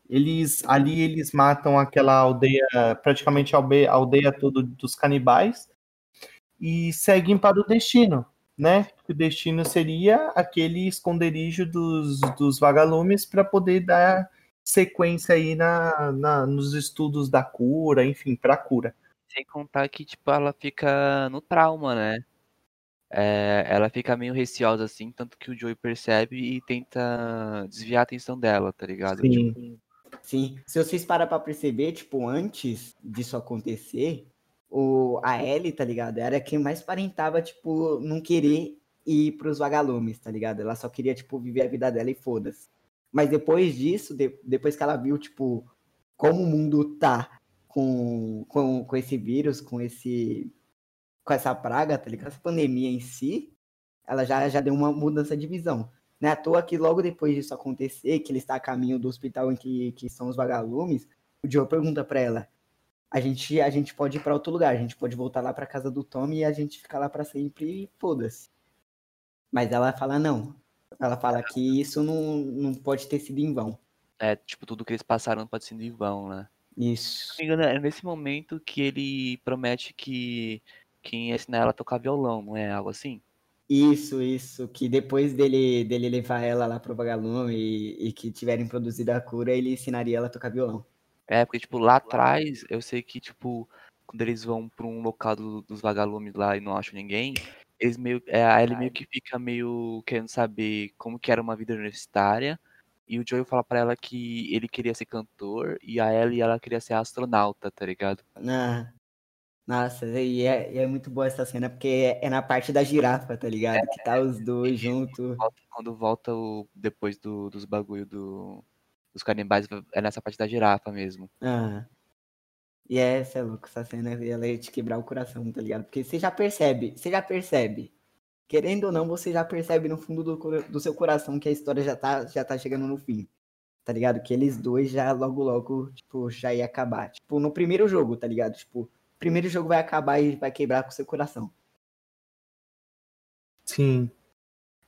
S2: eles ali eles matam aquela aldeia, praticamente a aldeia, toda dos canibais e seguem para o destino, né? O destino seria aquele esconderijo dos, dos vagalumes para poder dar sequência aí na, na- nos estudos da cura, enfim, para cura.
S3: Sem contar que, tipo, ela fica no trauma, né? É, ela fica meio receosa, assim, tanto que o Joey percebe e tenta desviar a atenção dela, tá ligado? Tipo,
S2: Sim.
S1: Se vocês parar pra perceber, tipo, antes disso acontecer, o, a Ellie, tá ligado? Era quem mais parentava, tipo, não querer ir pros vagalumes, tá ligado? Ela só queria, tipo, viver a vida dela e foda-se. Mas depois disso, de- depois que ela viu, tipo, como o mundo tá com, com, com esse vírus, com esse com essa praga, tá ligado? Essa pandemia em si, ela já, já deu uma mudança de visão. Não é à toa que logo depois disso acontecer, que ele está a caminho do hospital em que, que são os vagalumes, o Joe pergunta pra ela: a gente, a gente pode ir pra outro lugar, a gente pode voltar lá pra casa do Tommy e a gente ficar lá pra sempre e foda-se. Mas ela fala não. Ela fala que isso não, não pode ter sido em vão.
S3: é, tipo, tudo que eles passaram pode ser em vão, né?
S1: Isso.
S3: Se não me engano, é nesse momento que ele promete que quem ia ensinar ela a tocar violão, não é algo assim?
S1: Isso, isso. Que depois dele, dele levar ela lá pro vagalume e, e que tiverem produzido a cura, ele ensinaria ela a tocar violão.
S3: É, porque, tipo, lá atrás, eu sei que, tipo, quando eles vão pra um local do- dos vagalumes lá e não acham ninguém, eles meio, é, a Ellie meio que fica meio querendo saber como que era uma vida universitária, e o Joel fala pra ela que ele queria ser cantor, e a Ellie, ela queria ser astronauta, tá ligado?
S1: Ah, nossa, e é, e é muito boa essa cena, porque é, é na parte da girafa, tá ligado? Que tá os dois juntos.
S3: Quando volta o, depois do, dos bagulho do, dos Os canibais é nessa parte da girafa mesmo.
S1: Ah. E essa é louco, essa cena ela ia te quebrar o coração, tá ligado? Porque você já percebe, você já percebe. Querendo ou não, você já percebe no fundo do, do seu coração que a história já tá, já tá chegando no fim. Tá ligado? Que eles dois já logo logo, tipo, já ia acabar. Tipo, no primeiro jogo, tá ligado? Tipo, primeiro jogo vai acabar e vai quebrar com o seu coração.
S2: Sim.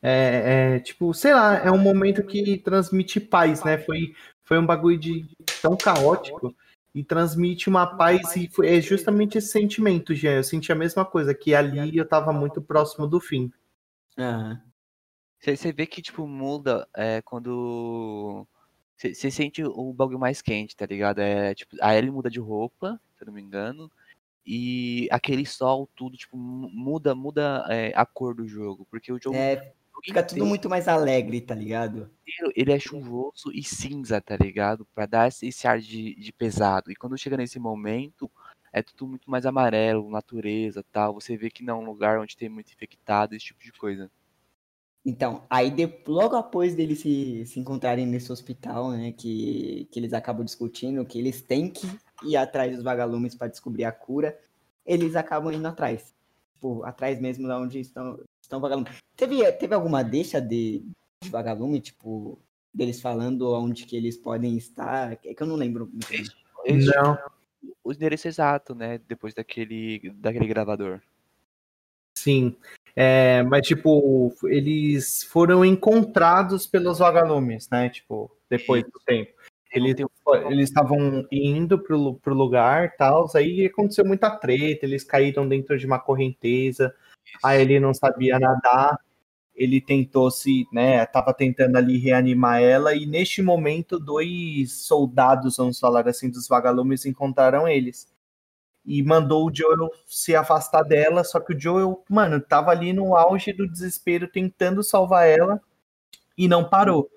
S2: É, é, tipo, sei lá, é um momento que transmite paz, né? Foi, foi um bagulho de tão caótico e transmite uma paz e foi, é justamente esse sentimento, Jean. Eu senti a mesma coisa, que ali eu tava muito próximo do fim.
S3: Você vê que, tipo, muda é, quando. Você sente o bagulho mais quente, tá ligado? É, tipo, a Ellie muda de roupa, se eu não me engano. E aquele sol, tudo, tipo, muda, muda é, a cor do jogo. Porque o jogo.
S1: É, Fica tudo muito mais alegre, tá ligado?
S3: Ele é chuvoso e cinza, tá ligado? Pra dar esse ar de, de pesado. E quando chega nesse momento, é tudo muito mais amarelo, natureza tal. Você vê que não é um lugar onde tem muito infectado, esse tipo de coisa.
S1: Então, aí de, logo após deles se, se encontrarem nesse hospital, né, que, que eles acabam discutindo que eles têm que ir atrás dos vagalumes para descobrir a cura, eles acabam indo atrás. Tipo, atrás mesmo de onde estão, estão vagalumes. Teve, teve alguma deixa de, de vagalume, tipo, deles falando onde que eles podem estar? É que eu não lembro muito bem.
S2: Não.
S3: O endereço exato, né? Depois daquele, daquele gravador.
S2: Sim. É, mas, tipo, eles foram encontrados pelos vagalumes, né? Tipo, depois do tempo. Eles eles estavam indo pro, pro lugar tal, aí aconteceu muita treta, eles caíram dentro de uma correnteza, Aí ele não sabia nadar, ele tentou se, né, tava tentando ali reanimar ela e neste momento dois soldados, vamos falar assim, dos vagalumes encontraram eles. E mandou o Joel se afastar dela, só que o Joel, mano, tava ali no auge do desespero tentando salvar ela e não parou.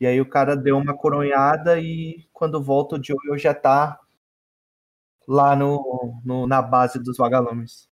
S2: E aí o cara deu uma coronhada e quando volta o Joel já tá lá no, no na base dos vagalumes.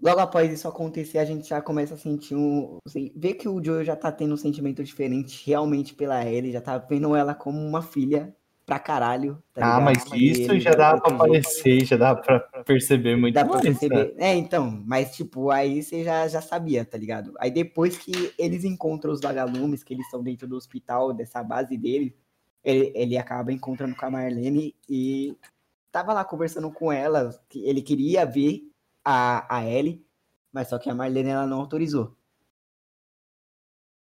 S1: Logo após isso acontecer, a gente já começa a sentir um. Assim, ver que o Joe já tá tendo um sentimento diferente realmente pela Ellie, já tá vendo ela como uma filha pra caralho.
S2: Tá ah, mas isso já dá pra aparecer, já dá pra perceber muito
S1: dá mais. Pra perceber. É, então, mas tipo, aí você já, já sabia, tá ligado? Aí depois que eles encontram os vagalumes, que eles estão dentro do hospital, dessa base dele, ele, ele acaba encontrando com a Marlene e tava lá conversando com ela, que ele queria ver a, a Ellie, mas só que a Marlene ela não autorizou.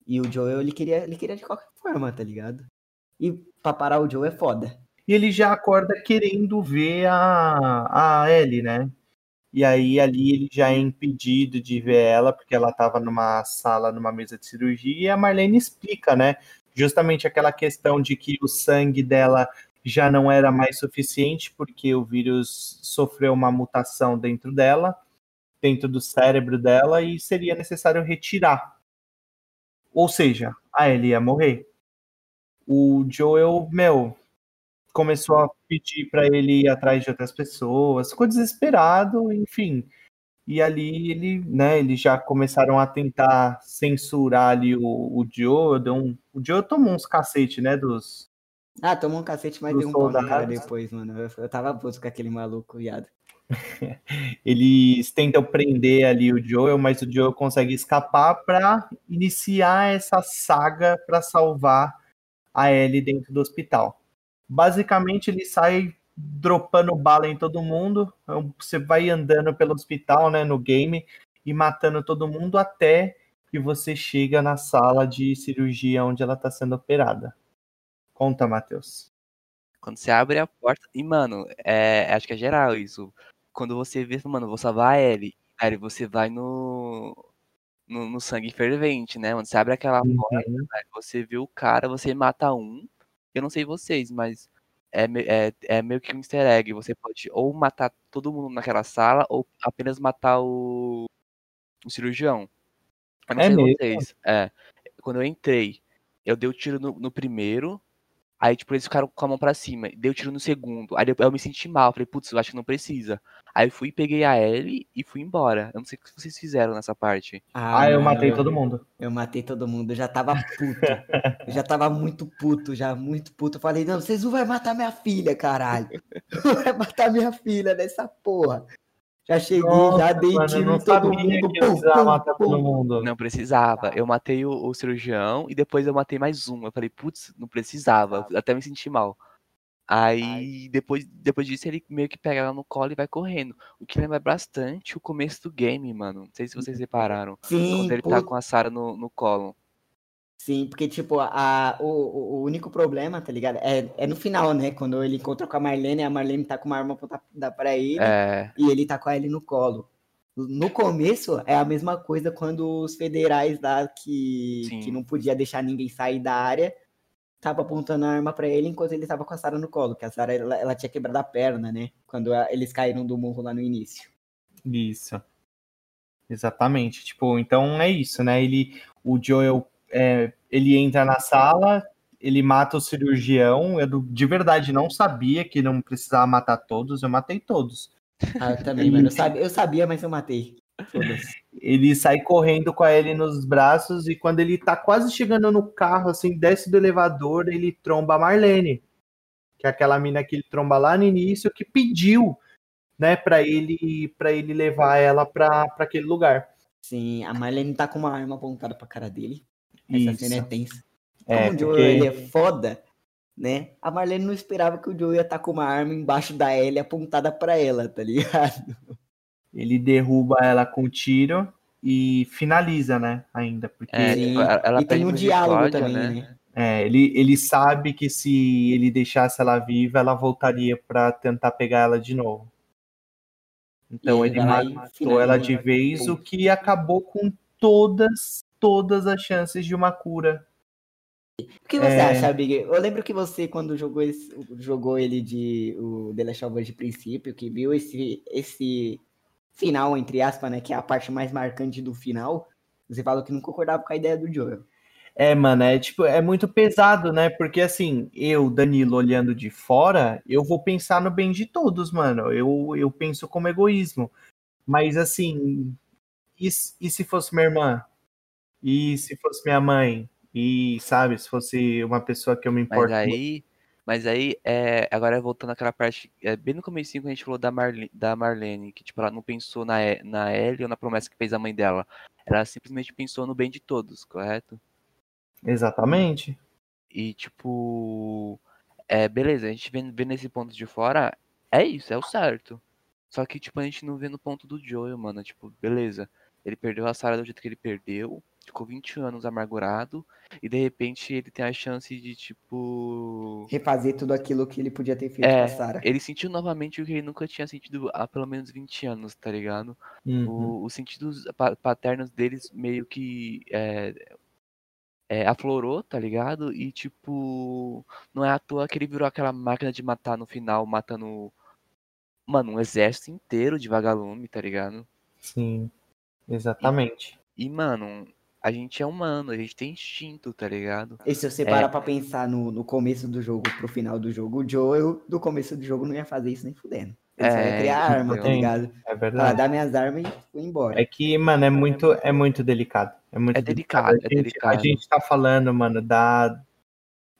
S1: E o Joel, ele queria, ele queria de qualquer forma, tá ligado? E pra parar o Joe é foda.
S2: E ele já acorda querendo ver a, a Ellie, né? E aí ali ele já é impedido de ver ela, porque ela tava numa sala, numa mesa de cirurgia, e a Marlene explica, né? Justamente aquela questão de que o sangue dela já não era mais suficiente, porque o vírus sofreu uma mutação dentro dela, dentro do cérebro dela, e seria necessário retirar. Ou seja, a Ellie ia morrer. O Joel, meu, começou a pedir para ele ir atrás de outras pessoas, ficou desesperado, enfim. E ali ele, né, eles já começaram a tentar censurar ali o, o Joe, um, o Joe tomou uns cacete, né, dos,
S1: ah, tomou um cacete, mas deu um na cara depois, mano. Eu, eu tava puto com aquele maluco, viado.
S2: Eles tentam prender ali o Joel, mas o Joel consegue escapar para iniciar essa saga para salvar a Ellie dentro do hospital. Basicamente, ele sai dropando bala em todo mundo. Então, você vai andando pelo hospital, né, no game, e matando todo mundo até que você chega na sala de cirurgia onde ela está sendo operada. Conta, Matheus.
S3: Quando você abre a porta. E, mano, é, acho que é geral isso. Quando você vê, mano, vou salvar a Ellie. Aí você vai no, no, no, sangue fervente, né, mano? Você abre aquela uhum. porta, você vê o cara, você mata um. Eu não sei vocês, mas é, é, é meio que um easter egg. Você pode ou matar todo mundo naquela sala, ou apenas matar o, o cirurgião. Eu não é sei mesmo? vocês. É. Quando eu entrei, eu dei o tiro no, no primeiro, Aí, tipo, eles ficaram com a mão pra cima. Deu tiro no segundo. Aí eu, eu me senti mal. Falei, putz, eu acho que não precisa. Aí fui, peguei a L e fui embora. Eu não sei o que vocês fizeram nessa parte.
S2: Ah, eu matei todo mundo.
S1: Eu matei todo mundo. Eu já tava puto. eu já tava muito puto, já muito puto. Eu falei, não, vocês não vão matar minha filha, caralho. Não vai matar minha filha nessa porra. Já cheguei,
S2: Nossa,
S1: já dei
S2: mano,
S1: tiro
S2: não
S1: em todo
S2: sabia
S1: mundo.
S2: que eu
S1: Pum,
S2: precisava
S1: pum,
S2: matar
S1: pum.
S2: todo mundo.
S3: Não precisava. Eu matei o, o cirurgião e depois eu matei mais um. Eu falei, putz, não precisava. Até me senti mal. Aí depois, depois disso ele meio que pega ela no colo e vai correndo. O que lembra bastante o começo do game, mano. Não sei se vocês repararam.
S1: Sim,
S3: Quando ele tá
S1: puta.
S3: com a Sarah no, no colo.
S1: Sim, porque, tipo, a, o, o- único problema, tá ligado? É, é no final, né? Quando ele encontra com a Marlene, a Marlene tá com uma arma apontada pra ele
S3: É.
S1: e ele tá com a Ellie no colo. No começo, é a mesma coisa quando os federais lá que,
S3: Sim.
S1: que não podia deixar ninguém sair da área tava apontando a arma pra ele enquanto ele tava com a Sarah no colo, que a Sarah ela, ela tinha quebrado a perna, né? Quando a- eles caíram do morro lá no início.
S2: Isso. Exatamente. Tipo, então é isso, né? Ele, o Joel, é, ele entra na sala, ele mata o cirurgião. Eu de verdade não sabia que não precisava matar todos. Eu matei todos.
S1: Ah, eu também, mano. Eu sabia, eu sabia, mas eu matei.
S2: Ele sai correndo com a Ellie nos braços e quando ele tá quase chegando no carro, assim, desce do elevador, ele tromba a Marlene, que é aquela mina que ele tromba lá no início, que pediu, né, para ele para ele levar ela pra pra aquele lugar.
S1: Sim, a Marlene tá com uma arma apontada pra cara dele. Essa cena é tensa.
S2: É,
S1: Como o Joe
S2: porque-
S1: ele é foda, né? A Marlene não esperava que o Joe ia estar com uma arma embaixo da Ellie apontada pra ela, tá ligado?
S2: Ele derruba ela com tiro e finaliza, né? Ainda, porque
S3: É, tipo, ela,
S1: E tem um diálogo
S3: misericórdia,
S1: também, né?
S2: é, ele, ele sabe que se ele deixasse ela viva, ela voltaria pra tentar pegar ela de novo. Então
S1: E
S2: ele
S1: ele
S2: matou ela de vez, o que acabou com todas, todas as chances de uma cura.
S1: O que você
S2: É.
S1: acha, Big? Eu lembro que você, quando jogou, esse- jogou ele de o The Last of Us de princípio, que viu esse, esse final, entre aspas, né? Que é a parte mais marcante do final, você falou que não concordava com a ideia do Joel.
S2: É, mano, é tipo, é muito pesado, né? Porque assim, eu, Danilo, olhando de fora, eu vou pensar no bem de todos, mano. Eu, eu penso como egoísmo. Mas assim, e, e se fosse minha irmã? E se fosse minha mãe? E, sabe, se fosse uma pessoa que eu me
S3: Mas
S2: importo.
S3: aí, mas aí, é, agora voltando àquela parte, é, bem no comecinho que a gente falou da, Marle, da Marlene, que tipo, ela não pensou na, na Ellie ou na promessa que fez a mãe dela. Ela simplesmente pensou no bem de todos, correto?
S2: Exatamente.
S3: E tipo, é, beleza, a gente vê, vê nesse ponto de fora, é isso, é o certo. Só que, tipo, a gente não vê no ponto do Joel, mano. Tipo, beleza, ele perdeu a Sarah do jeito que ele perdeu, ficou 20 anos amargurado, e de repente ele tem a chance de, tipo.
S1: Refazer tudo aquilo que ele podia ter feito com
S3: É,
S1: a Sarah.
S3: ele sentiu novamente o que ele nunca tinha sentido há pelo menos 20 anos, tá ligado?
S2: Uhum.
S3: O- os sentidos pa- paternos deles meio que é, é, aflorou, tá ligado? E tipo, não é à toa que ele virou aquela máquina de matar no final, matando, mano, um exército inteiro de vagalume, tá ligado?
S2: Sim. Exatamente.
S3: E, mano, a gente é humano, a gente tem instinto, tá ligado?
S1: E se
S3: É.
S1: você parar pra pensar no, no começo do jogo pro final do jogo, o Joel, do começo do jogo, não ia fazer isso nem fudendo. Ele só ia
S3: É,
S1: criar arma, tá
S3: entendeu?
S1: ligado?
S2: É
S1: Falar,
S2: verdade.
S1: dá minhas armas e fui embora.
S2: É que, mano, é muito, é muito delicado. É muito
S3: É delicado,
S2: A
S3: é
S2: gente,
S3: delicado.
S2: a gente tá falando, mano, da.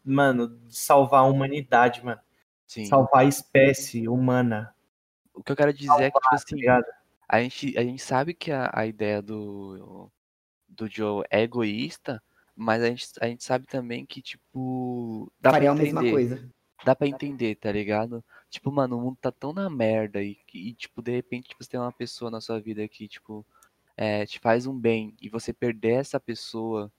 S2: Mano, de salvar a humanidade, mano.
S3: Sim.
S2: Salvar a espécie humana,
S3: O que eu quero dizer é que, tipo
S2: tá
S3: assim,
S2: ligado?
S3: a gente, a gente sabe que a, a ideia do, do Joe é egoísta, mas a gente, a gente sabe também que, tipo, dá
S1: Faria
S3: pra
S1: a mesma
S3: entender.
S1: coisa.
S3: Dá pra entender, tá ligado? Tipo, mano, o mundo tá tão na merda e, e, tipo, de repente, tipo, você tem uma pessoa na sua vida que, tipo, é, te faz um bem e você perder essa pessoa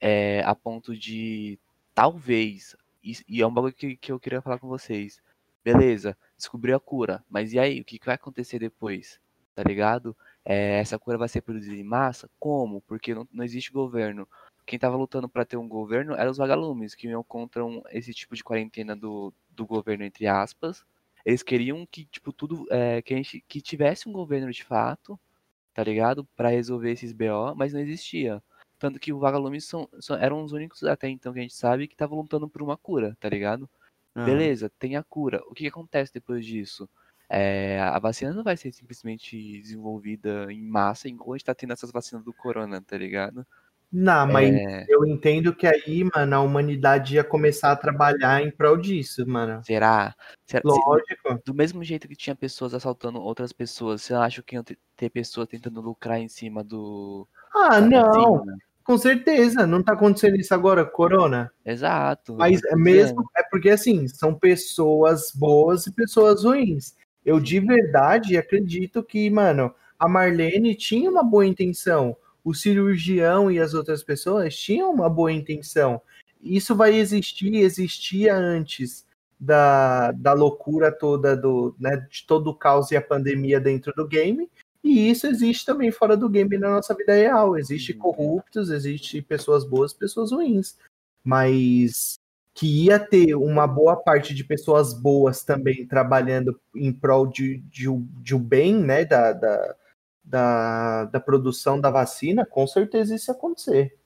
S3: é, a ponto de, talvez, e, e é um bagulho que, que eu queria falar com vocês. Beleza, descobriu a cura, mas e aí, o que, que vai acontecer depois? Tá ligado? É, essa cura vai ser produzida em massa? Como? Porque não, não existe governo. Quem tava lutando para ter um governo eram os vagalumes, que iam contra esse tipo de quarentena do, do governo, entre aspas. Eles queriam que, tipo, tudo. é, que a gente que tivesse um governo de fato, tá ligado? Pra resolver esses BO, mas não existia. Tanto que os vagalumes são, são, eram os únicos até então que a gente sabe que estavam lutando por uma cura, tá ligado? Beleza, tem a cura. O que, que acontece depois disso? É, a vacina não vai ser simplesmente desenvolvida em massa, igual a gente tá tendo essas vacinas do corona, tá ligado?
S2: Não, mas
S3: É,
S2: eu entendo que aí, mano, a humanidade ia começar a trabalhar em prol disso, mano.
S3: será? Será- se-
S2: Lógico.
S3: do mesmo jeito que tinha pessoas assaltando outras pessoas, você acha que iam ter- pessoas tentando lucrar em cima do.
S2: Ah, não,
S3: vacina?
S2: com certeza. Não tá acontecendo isso agora, Corona.
S3: Exato.
S2: Mas é mesmo, é porque assim, são pessoas boas e pessoas ruins. Eu de verdade acredito que, mano, a Marlene tinha uma boa intenção. O cirurgião e as outras pessoas tinham uma boa intenção. Isso vai existir, existia antes da, da loucura toda do, né, de todo o caos e a pandemia dentro do game. E isso existe também fora do game na nossa vida real. Existe corruptos, existe pessoas boas, pessoas ruins. Mas que ia ter uma boa parte de pessoas boas também trabalhando em prol de, de, de o bem, né, da, da, da, da produção da vacina, com certeza isso ia acontecer.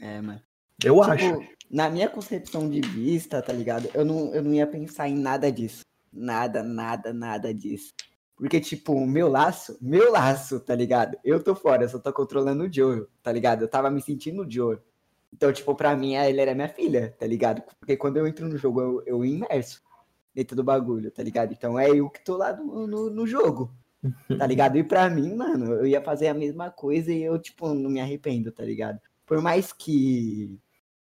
S1: É, mano.
S2: Eu
S1: Tipo,
S2: acho.
S1: na minha concepção de vista, tá ligado? Eu não, eu não ia pensar em nada disso. Nada, nada, nada disso. Porque, tipo, o meu laço, meu laço, tá ligado? Eu tô fora, eu só tô controlando o Joe, tá ligado? Eu tava me sentindo o Joe. Então, tipo, pra mim, ele era minha filha, tá ligado? Porque quando eu entro no jogo, eu, eu imerso dentro do bagulho, tá ligado? Então é eu que tô lá no, no, no jogo, tá ligado? E pra mim, mano, eu ia fazer a mesma coisa e eu, tipo, não me arrependo, tá ligado? Por mais que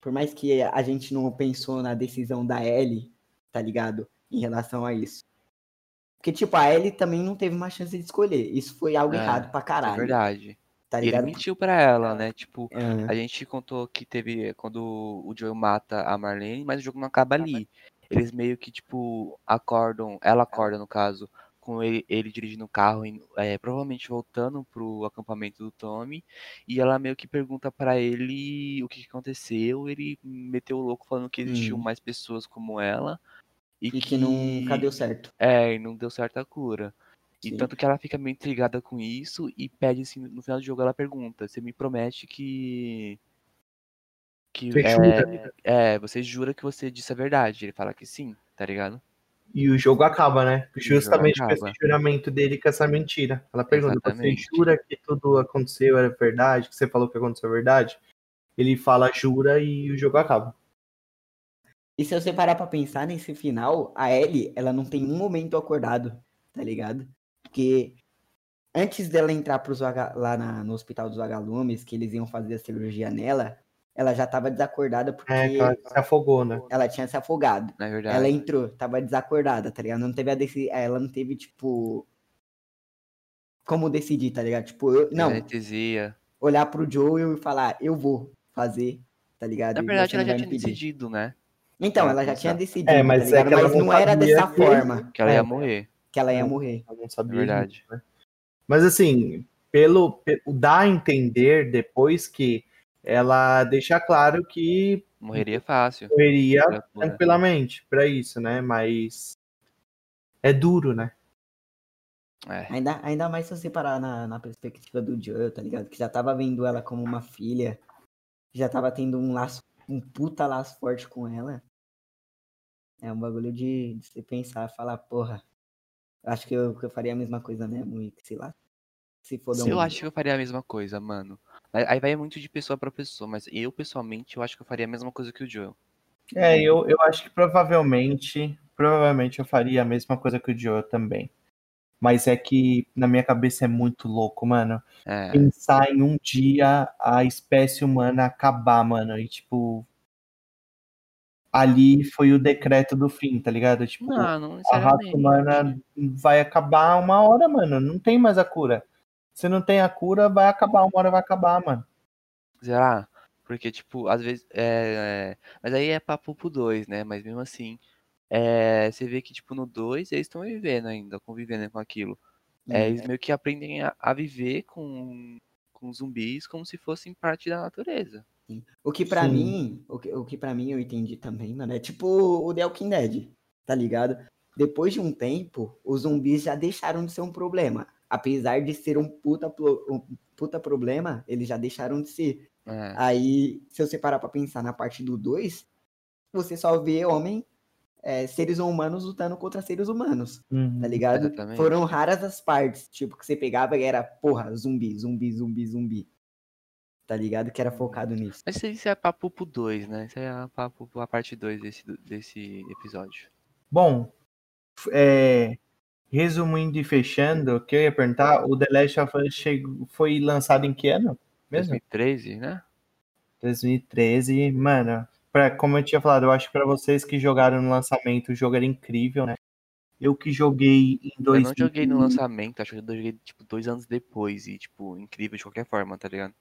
S1: por mais que a gente não pensou na decisão da Ellie, tá ligado? Em relação a isso. Porque, tipo, a Ellie também não teve uma chance de escolher. Isso foi algo
S3: É,
S1: errado pra
S3: É
S1: caralho.
S3: verdade.
S1: Tá
S3: E ele mentiu pra ela, né? Tipo,
S1: É,
S3: a gente contou que teve quando o Joel mata a Marlene, mas o jogo não acaba ali. Eles meio que, tipo, acordam, ela acorda no caso, com ele, ele dirigindo o carro, é, provavelmente voltando pro acampamento do Tommy, e ela meio que pergunta pra ele o que que aconteceu. Ele meteu o louco falando que existiam
S1: Hum.
S3: mais pessoas como ela e,
S1: e que nunca deu certo.
S3: É, e não deu certo a cura. E
S1: Sim.
S3: tanto que ela fica meio intrigada com isso e pede assim, no final do jogo ela pergunta, você me promete que. Que
S2: Você
S3: é,
S2: jura?
S3: é, você jura que você disse a verdade. Ele fala que sim, tá ligado?
S2: E o jogo acaba, né? Justamente com esse juramento dele, com essa mentira. Ela pergunta:
S3: Exatamente.
S2: Você jura que tudo aconteceu era verdade? Que você falou que aconteceu verdade? Ele fala, jura, e o jogo acaba.
S1: E se você parar pra pensar nesse final, a Ellie, ela não tem um momento acordado, tá ligado? Porque antes dela entrar pros vaga- lá na- no hospital dos vagalumes, que eles iam fazer a cirurgia nela, ela já tava desacordada porque
S2: É, que ela se afogou, né?
S1: ela tinha se afogado.
S3: Na verdade.
S1: Ela entrou, tava desacordada, tá ligado? Não teve a deci... Ela não teve, tipo. Como decidir, tá ligado? Tipo, eu... não,
S3: Anestesia.
S1: olhar pro Joel e falar, eu vou fazer, tá ligado?
S3: Na verdade, ela já tinha decidido, né?
S1: Então,
S3: Ela
S1: já tinha decidido,
S2: É, mas
S1: tá
S2: é
S1: ligado?
S2: que ela
S1: Mas
S2: não
S1: não era dessa forma
S3: Que ela
S2: É.
S3: ia morrer.
S1: Que ela ia
S2: É.
S1: morrer.
S2: Ela não
S3: É
S2: sabia.
S3: verdade.
S2: disso, né? Mas assim, pelo, pe- dá a entender depois que ela deixa claro que
S3: Morreria fácil.
S2: morreria
S3: cura.
S2: tranquilamente pra isso, né? Mas é duro, né?
S3: É.
S1: Ainda, ainda mais se você parar na, na perspectiva do Joel, tá ligado? Que já tava vendo ela como uma filha, já tava tendo um laço, um puta laço forte com ela. É um bagulho de, de você pensar, falar, porra, acho que eu, que eu faria a mesma coisa mesmo, e sei lá. Se for
S3: Eu acho que eu faria a mesma coisa, mano. Aí vai muito de pessoa pra pessoa, mas eu, pessoalmente, eu acho que eu faria a mesma coisa que o Joel.
S2: É, eu, eu acho que provavelmente, provavelmente eu faria a mesma coisa que o Joe também. Mas é que na minha cabeça é muito louco, mano.
S3: É,
S2: Pensar em um dia a espécie humana acabar, mano. E tipo. Ali foi o decreto do fim, tá ligado? Tipo,
S3: não, não
S2: a raça humana vai acabar uma hora, mano. Não tem mais a cura. Se não tem a cura, vai acabar, uma hora vai acabar, mano.
S3: Será? Porque, tipo, às vezes. É, é, Mas aí é papo pro 2, né? Mas mesmo assim. É... Você vê que, tipo, no 2 eles estão vivendo ainda, convivendo com aquilo. É, eles meio que aprendem a, a viver com, com zumbis como se fossem parte da natureza.
S1: O que pra
S2: Sim.
S1: mim, o que, o que pra mim eu entendi também, mano, é tipo o The Walking Dead, tá ligado? Depois de um tempo, os zumbis já deixaram de ser um problema. apesar de ser um puta, um puta problema, eles já deixaram de ser.
S3: É.
S1: Aí, se você parar pra pensar na parte do 2, você só vê homem, é, seres humanos lutando contra seres humanos,
S2: Uhum.
S1: tá ligado?
S3: Exatamente.
S1: Foram raras as partes, tipo, que você pegava e era, porra, zumbi, zumbi, zumbi, zumbi. Tá ligado? Que era focado nisso.
S3: Mas isso é papo pro 2, né? Isso aí é papo pra parte 2 desse, desse episódio.
S2: Bom, é, resumindo e fechando, o que eu ia perguntar, o The Last of Us chegou, foi lançado em que ano? Mesmo?
S3: 2013, né?
S2: 2013. Mano, pra, como eu tinha falado, eu acho que pra vocês que jogaram no lançamento, o jogo era incrível, né? Eu que joguei em
S3: Eu
S2: dois
S3: não joguei no lançamento, acho que eu joguei tipo dois anos depois e, tipo, incrível de qualquer forma, tá ligado?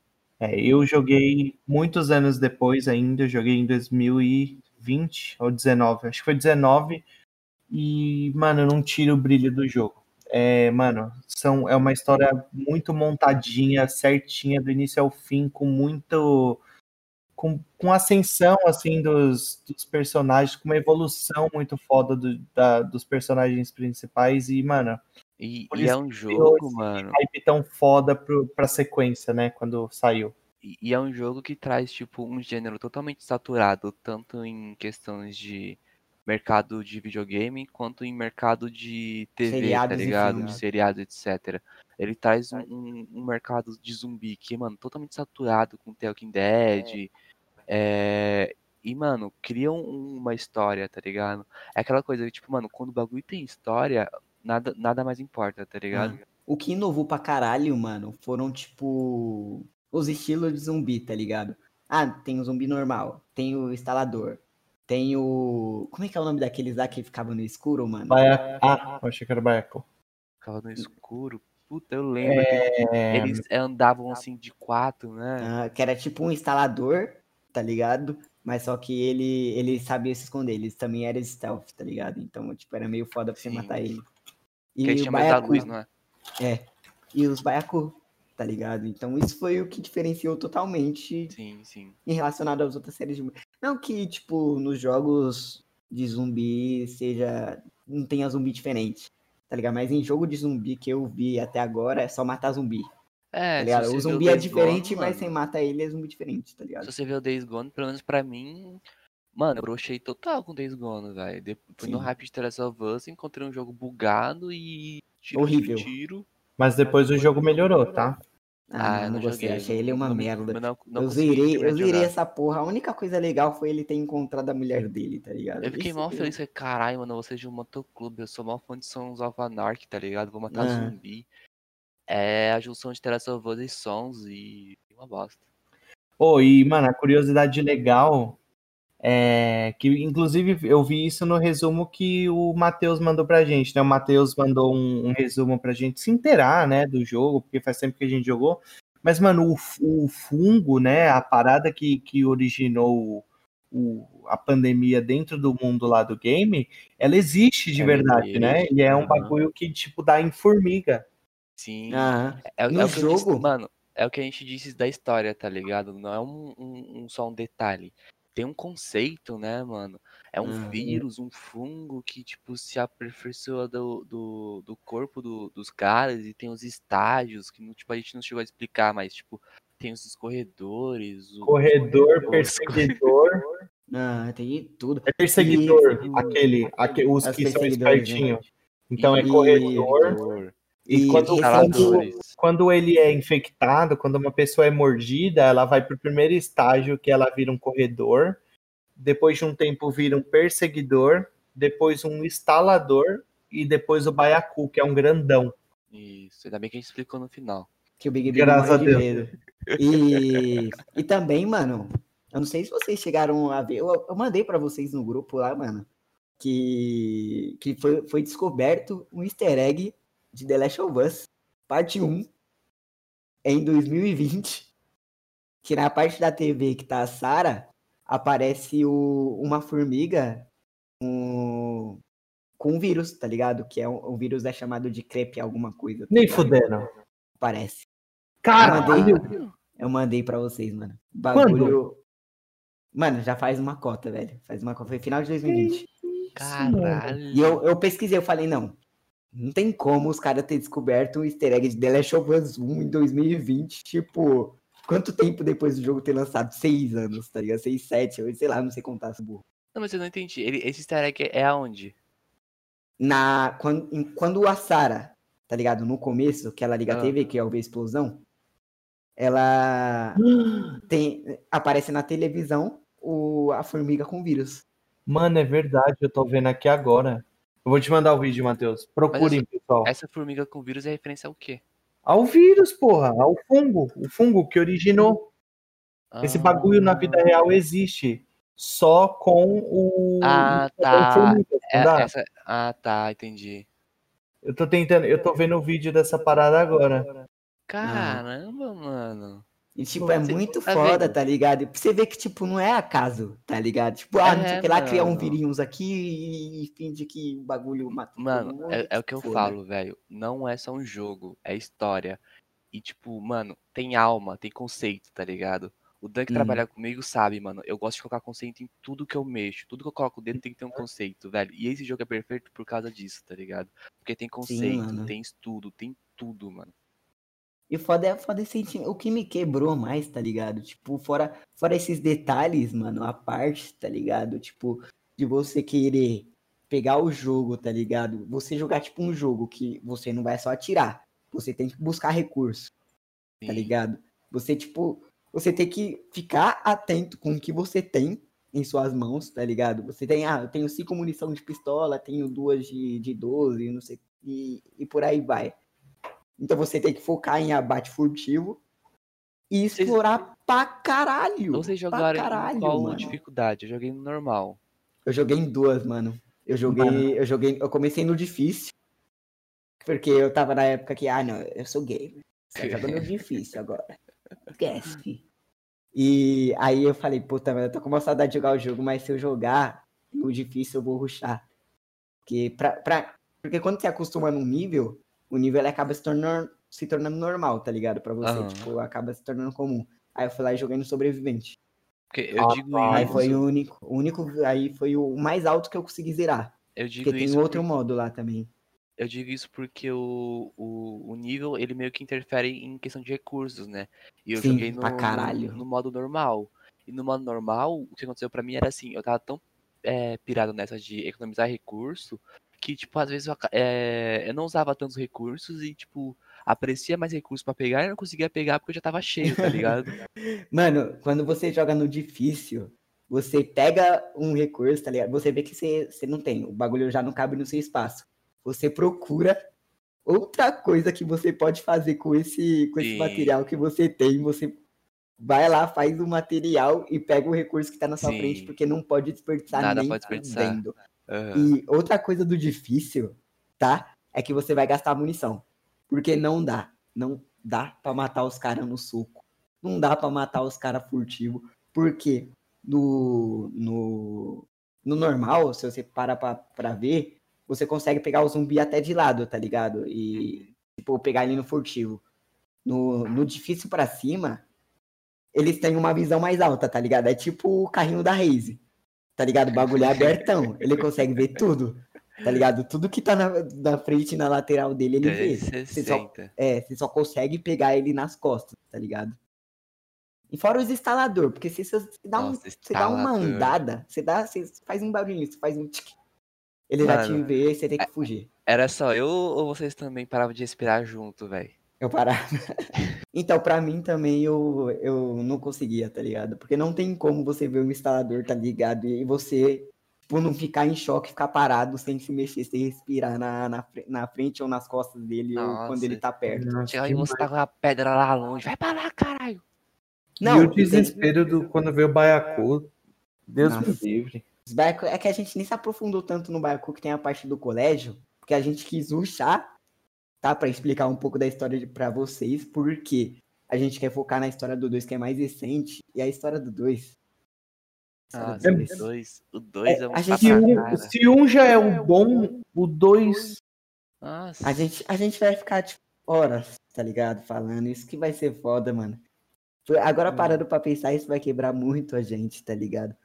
S2: É, eu joguei muitos anos depois ainda, joguei em 2020 ou 19, acho que foi 19, e, mano, não tira o brilho do jogo. É, mano, são, é uma história muito montadinha, certinha, do início ao fim, com muito. com, com ascensão, assim, dos, dos personagens, com uma evolução muito foda do- da- dos personagens principais, e, mano,
S3: E, e é um jogo, mano.
S2: hype tão foda pro, pra sequência, né, quando saiu.
S3: E e é um jogo que traz, tipo, um gênero totalmente saturado, tanto em questões de mercado de videogame, quanto em mercado de TV, tá
S1: Seriados e
S3: ligado? Seriado, etc. Ele traz um, um- um mercado de zumbi que, mano, totalmente saturado com The Walking Dead. é, E, mano, criam uma história, tá ligado? É aquela coisa, tipo, mano, quando o bagulho tem história, nada, nada mais importa, tá ligado?
S1: O que inovou pra caralho, mano, foram, tipo, os estilos de zumbi, tá ligado? Ah, tem o zumbi normal, tem o instalador, tem o. Como é que é o nome daqueles lá que ficavam no escuro, mano?
S2: Baia... Ah, eu achei que era Baiaco.
S3: Ficava no escuro. Puta, eu lembro. que
S2: É,
S3: Eles andavam assim de quatro, né?
S1: Ah, que era tipo um instalador, tá ligado? Mas só que ele, ele sabia se esconder, ele também era stealth, tá ligado? Então, tipo, era meio foda pra você
S3: Sim.
S1: matar ele.
S3: Que
S1: E o
S3: tinham medo da
S1: baiacu,
S3: luz, não é?
S1: é. E os baiacu, tá ligado? Então isso foi o que diferenciou totalmente
S3: Sim, sim.
S1: em relacionado às outras séries de Não que, tipo, nos jogos de zumbi seja. não tenha zumbi diferente. Tá ligado? Mas em jogo de zumbi que eu vi até agora é só matar zumbi.
S3: É,
S1: Tá O zumbi é
S3: Days
S1: diferente,
S3: Gone,
S1: mas sem matar ele é zumbi diferente, tá ligado?
S3: Se você vê o Days Gone, pelo menos pra mim. Mano, eu brochei total com o Days Gone, velho. Depois no
S1: Sim.
S3: hype de The Last of Us, encontrei um jogo bugado e. Tiro,
S1: Horrível.
S3: Tiro.
S2: Mas depois o jogo melhorou, tá?
S1: Ah,
S3: eu
S1: não, não gostei,
S3: joguei,
S1: achei ele uma
S3: não me-
S1: merda.
S3: não- não
S1: eu zerei,
S3: terminar
S1: eu zerei
S3: jogar.
S1: essa porra. A única coisa legal foi ele ter encontrado a mulher dele, tá ligado?
S3: Eu fiquei
S1: Isso
S3: mal
S1: que-
S3: feliz, falei, caralho, mano, você de um motoclube, eu sou mal fã de Sons of Anarchy, tá ligado? Vou matar
S1: Aham.
S3: zumbi. É a junção de The Last of Us e Sons e uma bosta.
S2: Pô, e, mano, a curiosidade legal é que, inclusive, eu vi isso no resumo que o Matheus mandou pra gente, né? O Matheus mandou um, um resumo pra gente se inteirar, né, do jogo, porque faz tempo que a gente jogou. Mas, mano, o, o fungo, né, a parada que, que originou o- a pandemia dentro do mundo lá do game, ela existe de
S3: Ela
S2: verdade, né? E é um bagulho que, tipo, dá em formiga.
S3: Sim.
S1: Aham.
S3: É,
S1: No
S3: é o que eu disse,
S1: jogo-
S3: mano, é o que a gente disse da história, tá ligado? Não é um, um- um- só um detalhe. Tem um conceito, né, mano? É um
S1: Uhum.
S3: vírus, um fungo que, tipo, se aperfeiçoa do, do, do corpo do- dos caras e tem os estágios que, não, tipo, a gente não chegou a explicar, mas, tipo, tem os escorredores. o-
S2: Corredor, perseguidor.
S1: Ah, tem tudo.
S2: É perseguidor,
S1: E-
S2: aquele, aque- os
S1: Os
S2: que são espertinhos. Então é
S3: E-
S2: corredor. E,
S1: E
S2: quando, quando, quando ele é infectado, quando uma pessoa é mordida, ela vai pro primeiro estágio, que ela vira um corredor. Depois de um tempo vira um perseguidor. Depois um instalador. E depois o baiacu, que é um grandão.
S3: Isso, ainda bem que a gente explicou no final.
S1: Que o Big Big
S2: Graças a
S1: de
S2: Deus.
S1: medo. E, e também, mano, eu não sei se vocês chegaram a ver, eu, eu mandei pra vocês no grupo lá, mano, que, que foi, foi descoberto um easter egg de The Last of Us, parte 1, em 2020, que na parte da TV que tá a Sarah, aparece o, uma formiga um, com um vírus, tá ligado? Que é um, um vírus é chamado de crepe alguma coisa. tá
S2: Nem fudendo.
S1: Parece.
S2: Caralho!
S1: Eu mandei pra vocês, mano. Bagulho. Mano, já faz uma cota, velho. Faz uma cota. Foi final de 2020.
S3: Caralho.
S1: E eu, eu pesquisei, eu falei, não. Não tem como os caras terem descoberto um easter egg de The Last of Us 1 em 2020, tipo, quanto tempo depois do jogo ter lançado? Seis anos, tá ligado? Seis, sete, eu sei lá, não sei contar esse burro.
S3: Não, mas eu não entendi. Ele, esse easter egg é aonde?
S1: Na, quando, em- quando a Sarah, tá ligado? No começo, que ela liga a
S3: Ah.
S1: TV, que é o a explosão, ela tem, aparece na televisão o, a formiga com vírus.
S2: Mano, é verdade, eu tô vendo aqui agora. Eu vou te mandar o vídeo, Matheus. Procurem, pessoal.
S3: Essa formiga com vírus é referência ao quê?
S2: Ao vírus, porra, ao fungo. O fungo que originou. Esse bagulho na vida
S3: Ah,
S2: real existe. Só com o.
S3: Ah, tá.
S2: formigas, não
S3: é- essa- Ah, tá, entendi.
S2: Eu tô tentando, eu tô vendo o vídeo dessa parada agora.
S3: Caramba, mano.
S1: E, tipo, é muito
S3: tá
S1: foda,
S3: vendo?
S1: tá ligado? E você ver que, tipo, não é acaso, tá ligado? Tipo, ah, não sei
S3: É,
S1: o que lá, criar um virinhos aqui e, finge que o bagulho matou todo
S3: Mano, é, é o que eu
S1: foda.
S3: falo, velho. Não é só um jogo, é história. E, tipo, mano, tem alma, tem conceito, tá ligado? O Dan que
S1: Uhum.
S3: trabalha comigo sabe, mano. Eu gosto de colocar conceito em tudo que eu mexo. Tudo que eu coloco dentro tem que ter um conceito, velho. E esse jogo é perfeito por causa disso, tá ligado? Porque tem conceito,
S1: mano.
S3: tem estudo, tem tudo, mano.
S1: E foda é foda esse sentimento. O que me quebrou mais, tá ligado? Tipo, fora, fora esses detalhes, mano, a parte, tá ligado? Tipo, de você querer pegar o jogo, tá ligado? Você jogar, tipo, um jogo que você não vai só atirar. Você tem que buscar recurso, tá
S3: Sim.
S1: ligado? Você, tipo, você tem que ficar atento com o que você tem em suas mãos, tá ligado? Você tem, ah, eu tenho cinco munição de pistola, tenho duas de, de 12, não sei, e, e por aí vai. Então você tem que focar em abate furtivo e
S3: Vocês-
S1: explorar pra caralho.
S3: Vocês
S1: pra
S3: jogaram
S1: caralho,
S3: em qual
S1: mano.
S3: dificuldade? Eu joguei no normal.
S1: Eu joguei em duas, mano. Eu joguei, eu joguei, eu comecei no difícil. Porque eu tava na época que, ah, não, eu sou gamer. Só jogo no difícil agora. Esquece. E aí eu falei, puta, mano, eu tô com uma saudade de jogar o jogo, mas se eu jogar no difícil eu vou ruxar. Porque, pra, pra, porque quando você acostuma num nível, o nível ele acaba se tornando, se tornando normal, tá ligado? Pra você,
S3: Aham.
S1: tipo, acaba se tornando comum. Aí eu fui lá e joguei no sobrevivente.
S3: Porque eu
S2: Ah,
S3: digo
S2: tá.
S1: Aí
S3: isso.
S1: foi o único, o único, aí foi o mais alto que eu consegui zerar.
S3: Eu digo
S1: Porque tem
S3: isso
S1: outro
S3: por-
S1: modo lá também.
S3: Eu digo isso porque o, o, o nível, ele meio que interfere em questão de recursos, né? E eu
S1: Sim,
S3: joguei no, no, no modo normal. E no modo normal, o que aconteceu pra mim era assim, eu tava tão é, pirado nessa de economizar recurso, que, tipo, às vezes eu, é, eu não usava tantos recursos e, tipo, aparecia mais recursos pra pegar e não conseguia pegar porque eu já tava cheio, tá ligado?
S1: Mano, quando você joga no difícil, você pega um recurso, tá ligado? Você vê que você, você não tem, o bagulho já não cabe no seu espaço. Você procura outra coisa que você pode fazer com esse, com esse material que você tem. Você vai lá, faz o material e pega o recurso que tá na sua
S3: Sim.
S1: frente, porque não pode desperdiçar
S3: Nada
S1: nem
S3: pode desperdiçar.
S1: fudendo.
S3: Aham.
S1: E outra coisa do difícil, tá? É que você vai gastar munição. Porque não dá. Não dá pra matar os caras no soco. Não dá pra matar os caras furtivo. Porque no, no, no normal, se você para pra, pra ver, você consegue pegar o zumbi até de lado, tá ligado? E, tipo, pegar ele no furtivo. No, no difícil pra cima, eles têm uma visão mais alta, tá ligado? É tipo o carrinho da Raze. Tá ligado? O bagulho é abertão. Ele consegue ver tudo. Tá ligado? Tudo que tá na, na frente e na lateral dele, ele vê. Você só,
S3: 360.
S1: é, você só consegue pegar ele nas costas, tá ligado? E fora os instalador, porque se você dá, um,
S3: Nossa,
S1: você dá uma andada, você, dá, você faz um barulhinho, você faz um tic. Ele já te
S3: Mano,
S1: vê e você tem que fugir.
S3: Era só eu ou vocês também paravam de respirar junto, velho?
S1: Eu parava. então, pra mim também, eu, eu não conseguia, tá ligado? Porque não tem como você ver um instalador, tá ligado? E você, tipo, não ficar em choque, ficar parado, sem se mexer, sem respirar na, na, na frente ou nas costas dele, ou quando ele tá perto.
S2: Nossa,
S3: Chega aí, você tá com a pedra lá longe. Vai pra lá, caralho.
S1: Não,
S2: e o
S1: e tem-
S2: desespero do quando veio o Baiacu. Deus me livre.
S1: Baiacu- É que a gente nem se aprofundou tanto no Baiacu, que tem a parte do colégio, porque a gente quis ruxar, tá? Pra explicar um pouco da história de, pra vocês, porque a gente quer focar na história do 2, que é mais recente, e a história do 2.
S3: Ah,
S1: do dois-
S3: 2. O 2 é,
S1: É,
S3: um
S1: a gente-
S2: Se
S3: tapa
S2: um, se um já é o bom, o dois.
S3: Nossa.
S1: A gente, a gente vai ficar, tipo, horas, tá ligado? Falando. Isso que vai ser foda, mano. Agora,
S2: Hum.
S1: parando pra pensar, isso vai quebrar muito a gente, tá ligado?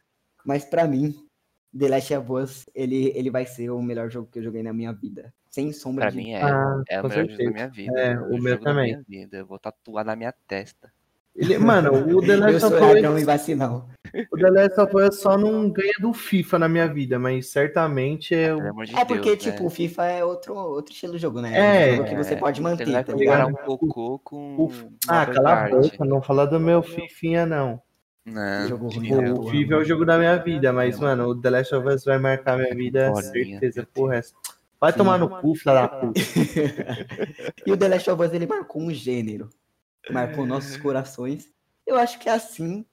S1: Mas pra mim, The Last of Us, ele, ele vai ser o melhor jogo que eu joguei na minha vida. Sem sombra
S3: Pra
S1: de
S3: mim é.
S2: Ah,
S3: é o melhor jogo da
S2: certeza.
S3: minha vida.
S2: É,
S3: melhor
S2: o meu
S3: jogo da
S2: também.
S3: minha vida. Eu vou tatuar na minha testa.
S2: Ele, mano, o The Last of Us,
S1: vacilão.
S2: o The Last of Us só não ganha do FIFA na minha vida, mas certamente é o
S3: Pelo amor de
S1: É porque,
S3: Deus,
S1: tipo,
S3: né?
S1: o FIFA é outro, outro estilo de jogo, né?
S2: É,
S1: um jogo que você pode
S3: Você
S1: manter, tá ligado?
S3: um cocô com.
S2: O- Ah, cala a boca, não fala do meu Fifinha, não.
S3: Não,
S1: Jogo ruim,
S3: tipo,
S1: né?
S2: O FIFA é o jogo da minha vida, mas,
S3: Não.
S2: mano, o The Last of Us vai marcar minha vida,
S3: Bolinha,
S2: certeza,
S3: meu
S2: por resto. Vai
S1: Sim.
S2: tomar no cu, filha da puta.
S1: e o The Last of Us, ele marcou um gênero. Marcou nossos corações. Eu acho que é assim,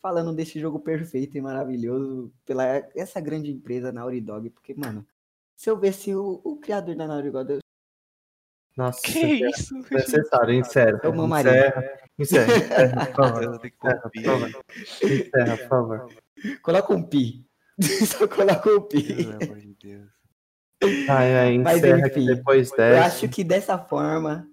S1: falando desse jogo perfeito e maravilhoso, pela essa grande empresa Naughty Dog, porque, mano, se eu visse o, o criador da Naughty Dog,
S2: Nossa,
S3: Que isso?
S2: necessário, encerra.
S1: Eu mamaria.
S2: Encerra, encerra, encerra, por favor.
S3: Eu
S2: Encerra, por favor. Encerra,
S1: coloca um pi. Só coloca um pi.
S3: Pelo amor de Deus.
S2: Ai, ai,
S1: Mas,
S2: encerra que
S1: enfim,
S2: depois
S1: Eu
S2: dessa.
S1: acho que dessa forma,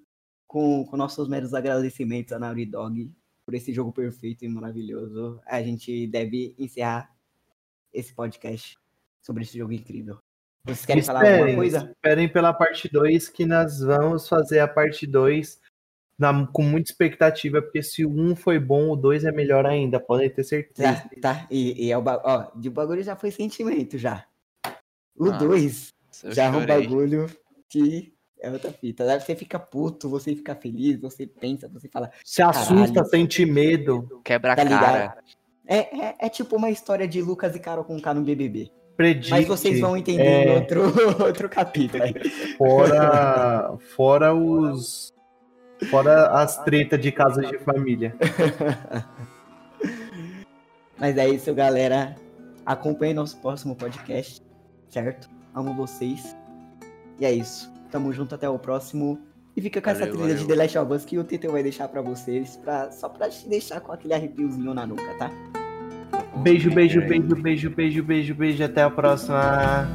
S1: com, com nossos meros agradecimentos a Naughty Dog por esse jogo perfeito e maravilhoso, a gente deve encerrar esse podcast sobre esse jogo incrível. Vocês querem falar alguma
S2: Esperem,
S1: coisa?
S2: esperem pela parte 2, que nós vamos fazer a parte 2 com muita expectativa, porque se o 1 um foi bom, o 2 é melhor ainda, podem ter certeza.
S1: Tá, tá. E, e é o ba- ó, de bagulho já foi sentimento já. O
S3: Ah,
S1: 2
S3: Eu
S1: já é um bagulho que é outra fita. Você fica puto, você fica feliz, você pensa, você fala.
S2: Se assusta, sente medo,
S3: Quebra a
S1: Tá
S3: cara.
S1: É, é, é tipo uma história de Lucas e Carol com K no BBB.
S2: Predite.
S1: Mas vocês vão entender
S2: é.
S1: em outro, outro capítulo. aí.
S2: Fora, fora os. Fora as tretas de casas de família.
S1: Mas é isso, galera. Acompanhe nosso próximo podcast, certo? Amo vocês. E é isso. Tamo junto até o próximo. E fica com essa
S3: Valeu,
S1: trilha de
S3: valeu.
S1: The Last of Us que o TT vai deixar pra vocês, pra, só pra te deixar com aquele arrepiozinho na nuca, tá?
S2: Beijo, beijo, beijo, beijo, beijo, beijo, beijo. Até a próxima.